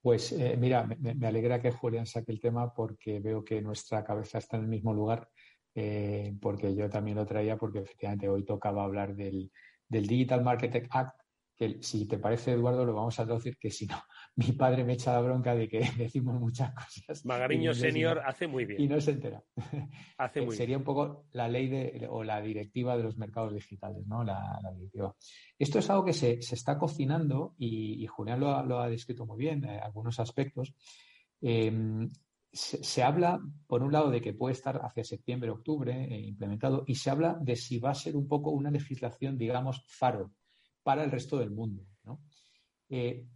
Pues eh, mira, me, alegra que Julián saque el tema porque veo que nuestra cabeza está en el mismo lugar, eh, porque yo también lo traía porque efectivamente hoy tocaba hablar del, del Digital Marketing Act, que si te parece, Eduardo, lo vamos a traducir que si no, mi padre me echa la bronca de que decimos muchas cosas. Magariño Senior hace muy bien. Y no se entera. Hace muy Sería un poco la ley de, o la directiva de los mercados digitales, ¿no? La, directiva. Esto es algo que se, está cocinando y, Julián lo ha, descrito muy bien, eh, algunos aspectos. Em, se, habla, por un lado, de que puede estar hacia septiembre, octubre eh, implementado, y se habla de si va a ser un poco una legislación, digamos, faro para el resto del mundo. Eh,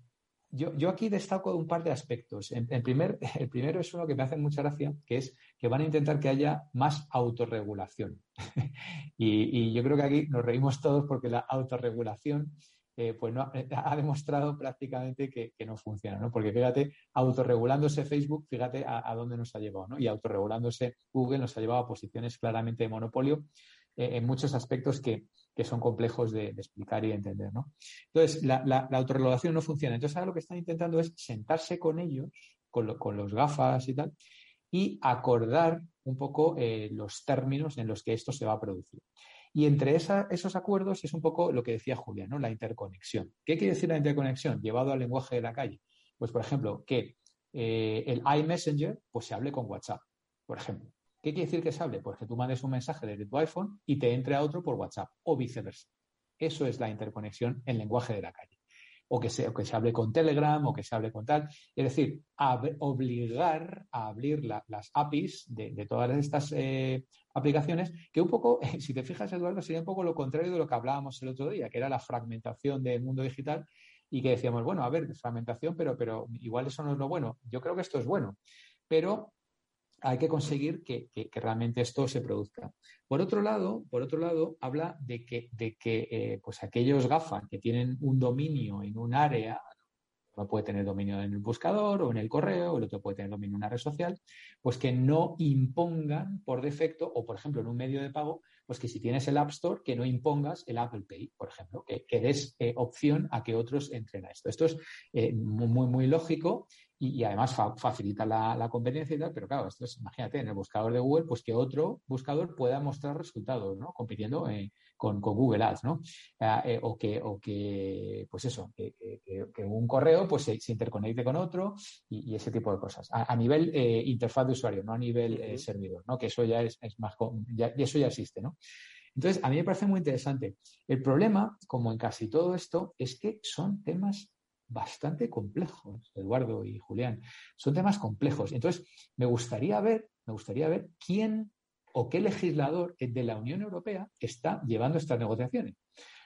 yo, aquí destaco un par de aspectos. En, primer, el primero es uno que me hace mucha gracia, que es que van a intentar que haya más autorregulación. y, yo creo que aquí nos reímos todos porque la autorregulación eh, pues no, eh, ha demostrado prácticamente que, no funciona, ¿no? Porque fíjate, autorregulándose Facebook, fíjate a, dónde nos ha llevado, ¿no? Y autorregulándose Google nos ha llevado a posiciones claramente de monopolio eh, en muchos aspectos que, son complejos de, explicar y de entender, ¿no? Entonces, la, la, autorregulación no funciona. Entonces, ahora lo que están intentando es sentarse con ellos, con, los gafas y tal, y acordar un poco los términos en los que esto se va a producir. Y entre esos acuerdos es un poco lo que decía Julia, ¿no? La interconexión. ¿Qué quiere decir la interconexión? Llevado al lenguaje de la calle. Pues, por ejemplo, que eh, el iMessenger pues, se hable con WhatsApp, por ejemplo. ¿Qué quiere decir que se hable? Pues que tú mandes un mensaje desde tu iPhone y te entre a otro por WhatsApp o viceversa. Eso es la interconexión en lenguaje de la calle. O que, se, que se hable con Telegram o que se hable con tal. Es decir, obligar a abrir las APIs de, todas estas eh, aplicaciones, que un poco, si te fijas, Eduardo, sería un poco lo contrario de lo que hablábamos el otro día, que era la fragmentación del mundo digital y que decíamos, bueno, a ver, fragmentación, pero, pero igual eso no es lo bueno. Yo creo que esto es bueno, pero hay que conseguir que, realmente esto se produzca. Por otro lado, por otro lado, habla de que, que eh, pues aquellos gafas que tienen un dominio en un área uno puede tener dominio en el buscador o en el correo, el otro puede tener dominio en una red social, pues que no impongan por defecto, o por ejemplo en un medio de pago, pues que si tienes el App Store, que no impongas el Apple Pay, por ejemplo, que, des eh, opción a que otros entren a esto. Esto es eh, muy, muy lógico y, además facilita la, competencia y tal, pero claro, esto es, imagínate, en el buscador de Google, pues que otro buscador pueda mostrar resultados, ¿no? Compitiendo eh, con, Google Ads, ¿no? Ah, eh, o, que, o que, pues eso, que, un correo pues se, interconecte con otro y, ese tipo de cosas. A, nivel eh, interfaz de usuario, no a nivel servidor, ¿no? Que eso ya es, más, ya, eso ya existe, ¿no? Entonces, a mí me parece muy interesante. El problema, como en casi todo esto, es que son temas bastante complejos, Eduardo y Julián. Son temas complejos. Entonces, me gustaría ver, me gustaría ver quién o qué legislador de la Unión Europea está llevando estas negociaciones.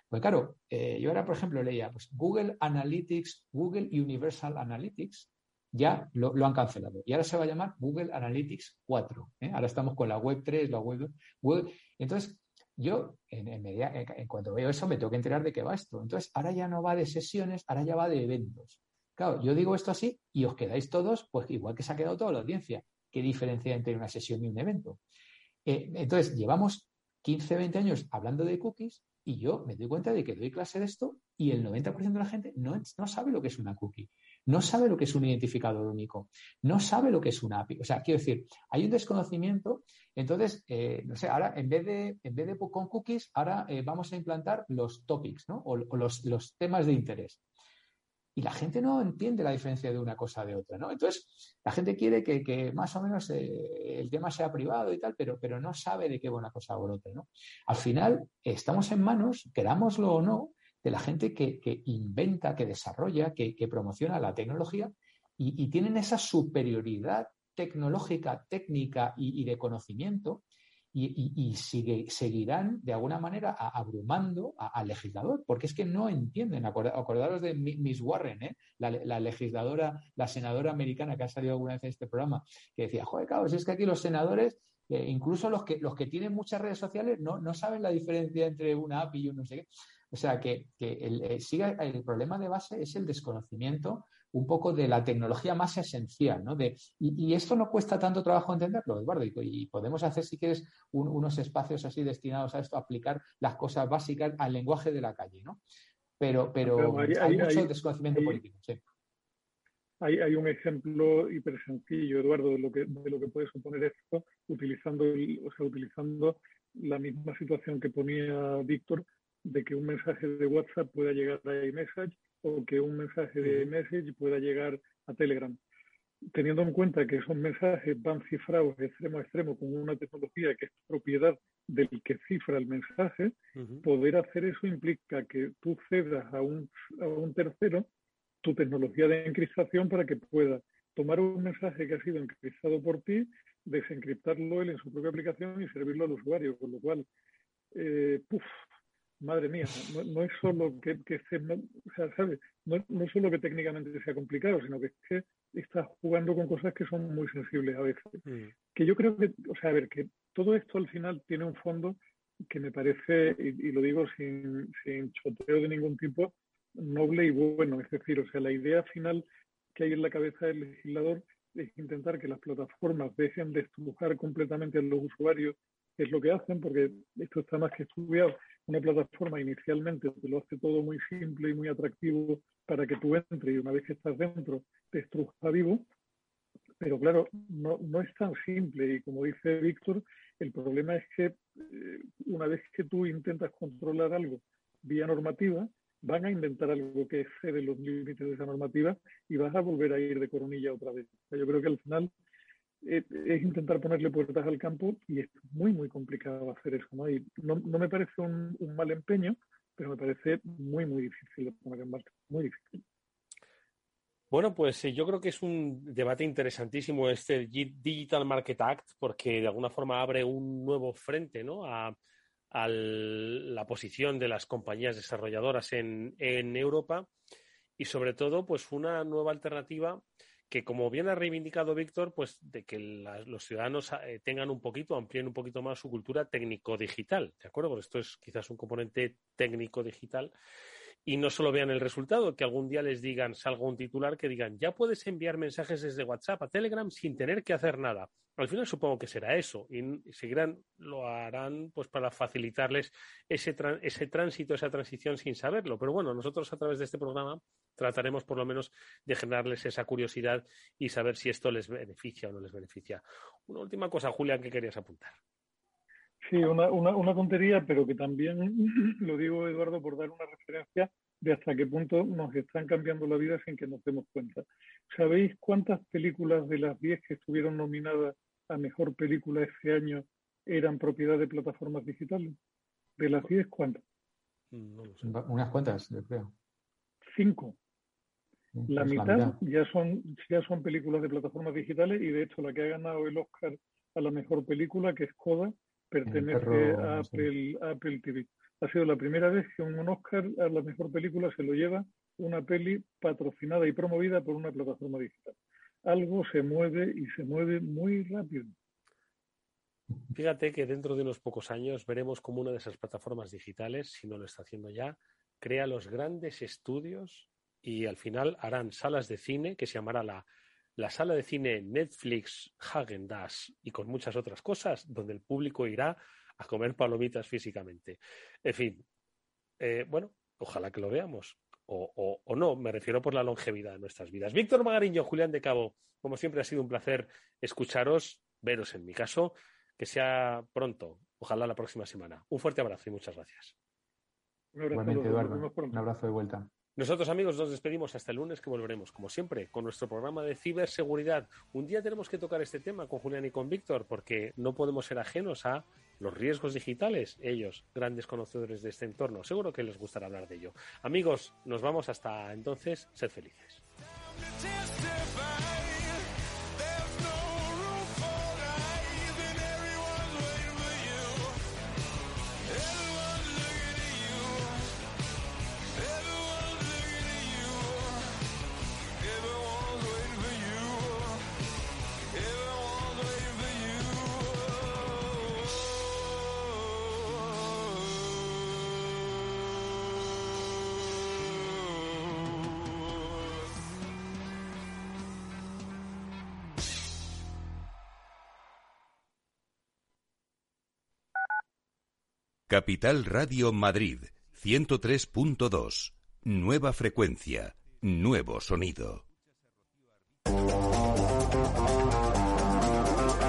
Pues claro, eh, yo ahora, por ejemplo, leía, pues Google Analytics, Google Universal Analytics, ya lo, han cancelado. Y ahora se va a llamar Google Analytics 4. ¿eh? Ahora estamos con la web 3, la web 2. Entonces, yo, en, en, cuanto veo eso, me tengo que enterar de qué va esto. Entonces, ahora ya no va de sesiones, ahora ya va de eventos. Claro, yo digo esto así y os quedáis todos, pues igual que se ha quedado toda la audiencia. ¿Qué diferencia entre una sesión y un evento? Eh, entonces, llevamos 15, 20 años hablando de cookies y yo me doy cuenta de que doy clase de esto y el 90% de la gente no, no sabe lo que es una cookie no sabe lo que es un identificador único, no sabe lo que es una API. O sea, quiero decir, hay un desconocimiento. Entonces, eh, no sé, ahora en vez de, en vez de con cookies, ahora eh, vamos a implantar los topics, ¿no? O, los, temas de interés. Y la gente no entiende la diferencia de una cosa de otra, ¿no? Entonces, la gente quiere que, más o menos eh, el tema sea privado y tal, pero, pero no sabe de qué buena cosa o otra, ¿no? Al final, estamos en manos, querámoslo o no, de la gente que, inventa, que desarrolla, que, promociona la tecnología y, tienen esa superioridad tecnológica, técnica y, de conocimiento y, seguirán de alguna manera abrumando al legislador, porque es que no entienden. acordaros de Miss Warren, ¿eh? la, legisladora, la senadora americana que ha salido alguna vez en este programa, que decía, joder, cabrón, si es que aquí los senadores eh, incluso los que, los que tienen muchas redes sociales no, no, saben la diferencia entre una API y un no sé qué. O sea, que, el, eh, el problema de base es el desconocimiento un poco de la tecnología más esencial, ¿no? De, y, esto no cuesta tanto trabajo entenderlo, Eduardo, y, podemos hacer, si quieres, unos espacios así destinados a esto, a aplicar las cosas básicas al lenguaje de la calle, ¿no? Pero, pero, hay, mucho desconocimiento político, sí. Hay, hay, un ejemplo hiper sencillo, Eduardo, de lo que, de lo que puede suponer esto, utilizando, o sea, utilizando la misma situación que ponía Víctor de que un mensaje de WhatsApp pueda llegar a iMessage o que un mensaje de message pueda llegar a Telegram. Teniendo en cuenta que esos mensajes van cifrados extremo a extremo con una tecnología que es propiedad del que cifra el mensaje, poder hacer eso implica que tú cedas a un, a un tercero tu tecnología de encriptación para que pueda tomar un mensaje que ha sido encriptado por ti, desencriptarlo él en su propia aplicación y servirlo al usuario, con lo cual, eh, madre mía, no, es solo que, que o sea, ¿sabes? No, no solo que técnicamente sea complicado, sino que es que estás jugando con cosas que son muy sensibles a veces. Mm. Que yo creo que, o sea, a ver, que todo esto al final tiene un fondo que me parece, y, lo digo sin, sin choteo de ningún tipo, noble y bueno. Es decir, o sea, la idea final que hay en la cabeza del legislador es intentar que las plataformas dejen de estrujar completamente a los usuarios, que es lo que hacen, porque esto está más que estudiado. Una plataforma inicialmente te lo hace todo muy simple y muy atractivo para que tú entres y una vez que estás dentro te estruja vivo. Pero claro, no, es tan simple y como dice Víctor, el problema es que eh, una vez que tú intentas controlar algo vía normativa, van a inventar algo que excede los límites de esa normativa y vas a volver a ir de coronilla otra vez. yo creo que al final eh, es intentar ponerle puertas al campo y es muy, muy complicado hacer eso. ¿no? Y no, me parece un, mal empeño, pero me parece muy, muy difícil de poner en marcha. Muy difícil. Bueno, pues eh, yo creo que es un debate interesantísimo este Digital Market Act, porque de alguna forma abre un nuevo frente ¿no? a, a la posición de las compañías desarrolladoras en, Europa y sobre todo pues una nueva alternativa que como bien ha reivindicado Víctor, pues de que los ciudadanos eh, tengan un poquito, amplíen un poquito más su cultura técnico-digital, ¿de acuerdo? Porque esto es quizás un componente técnico-digital y no solo vean el resultado, que algún día les digan, salga un titular que digan, ya puedes enviar mensajes desde WhatsApp a Telegram sin tener que hacer nada. Al final supongo que será eso y seguirán, lo harán pues para facilitarles ese, ese tránsito, esa transición sin saberlo. Pero bueno, nosotros a través de este programa trataremos por lo menos de generarles esa curiosidad y saber si esto les beneficia o no les beneficia. Una última cosa, Julián, que querías apuntar. Sí, una, una, una tontería, pero que también lo digo, Eduardo, por dar una referencia de hasta qué punto nos están cambiando la vida sin que nos demos cuenta. ¿Sabéis cuántas películas de las 10 que estuvieron nominadas a Mejor Película este año eran propiedad de plataformas digitales? ¿De las 10 cuántas? Unas cuantas, yo creo. Cinco. La mitad, Ya, son, ya son películas de plataformas digitales y de hecho la que ha ganado el Oscar a la mejor película, que es Coda, pertenece a Apple, Apple TV. Ha sido la primera vez que un Oscar a la mejor película se lo lleva una peli patrocinada y promovida por una plataforma digital. Algo se mueve y se mueve muy rápido. Fíjate que dentro de unos pocos años veremos como una de esas plataformas digitales, si no lo está haciendo ya, crea los grandes estudios y al final harán salas de cine que se llamará la la sala de cine Netflix Hagen Dazs y con muchas otras cosas, donde el público irá a comer palomitas físicamente. En fin, eh, bueno, ojalá que lo veamos. O, no, me refiero por la longevidad de nuestras vidas. Víctor Magariño, Julián de Cabo, como siempre ha sido un placer escucharos, veros en mi caso, que sea pronto, ojalá la próxima semana. Un fuerte abrazo y muchas gracias. Un abrazo de vuelta. Nosotros amigos nos despedimos hasta el lunes que volveremos, como siempre, con nuestro programa de ciberseguridad. Un día tenemos que tocar este tema con Julián y con Víctor porque no podemos ser ajenos a los riesgos digitales. Ellos, grandes conocedores de este entorno, seguro que les gustará hablar de ello. Amigos, nos vamos hasta entonces. Sed felices. Capital Radio Madrid 103.2. Nueva frecuencia, nuevo sonido.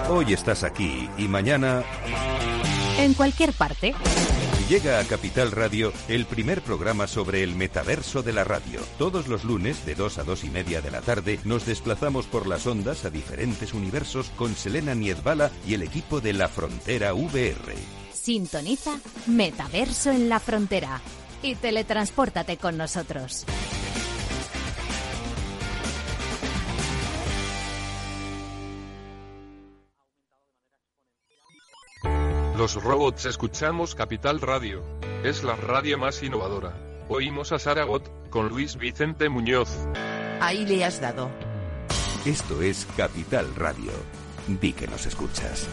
Hoy estás aquí y mañana... En cualquier parte. Llega a Capital Radio el primer programa sobre el metaverso de la radio. Todos los lunes, de 2 a 2 y media de la tarde, nos desplazamos por las ondas a diferentes universos con Selena Niezbala y el equipo de La Frontera VR. Sintoniza Metaverso en la Frontera y teletranspórtate con nosotros. Los robots escuchamos Capital Radio. Es la radio más innovadora. Oímos a Saragot, con Luis Vicente Muñoz. Ahí le has dado. Esto es Capital Radio. Di que nos escuchas.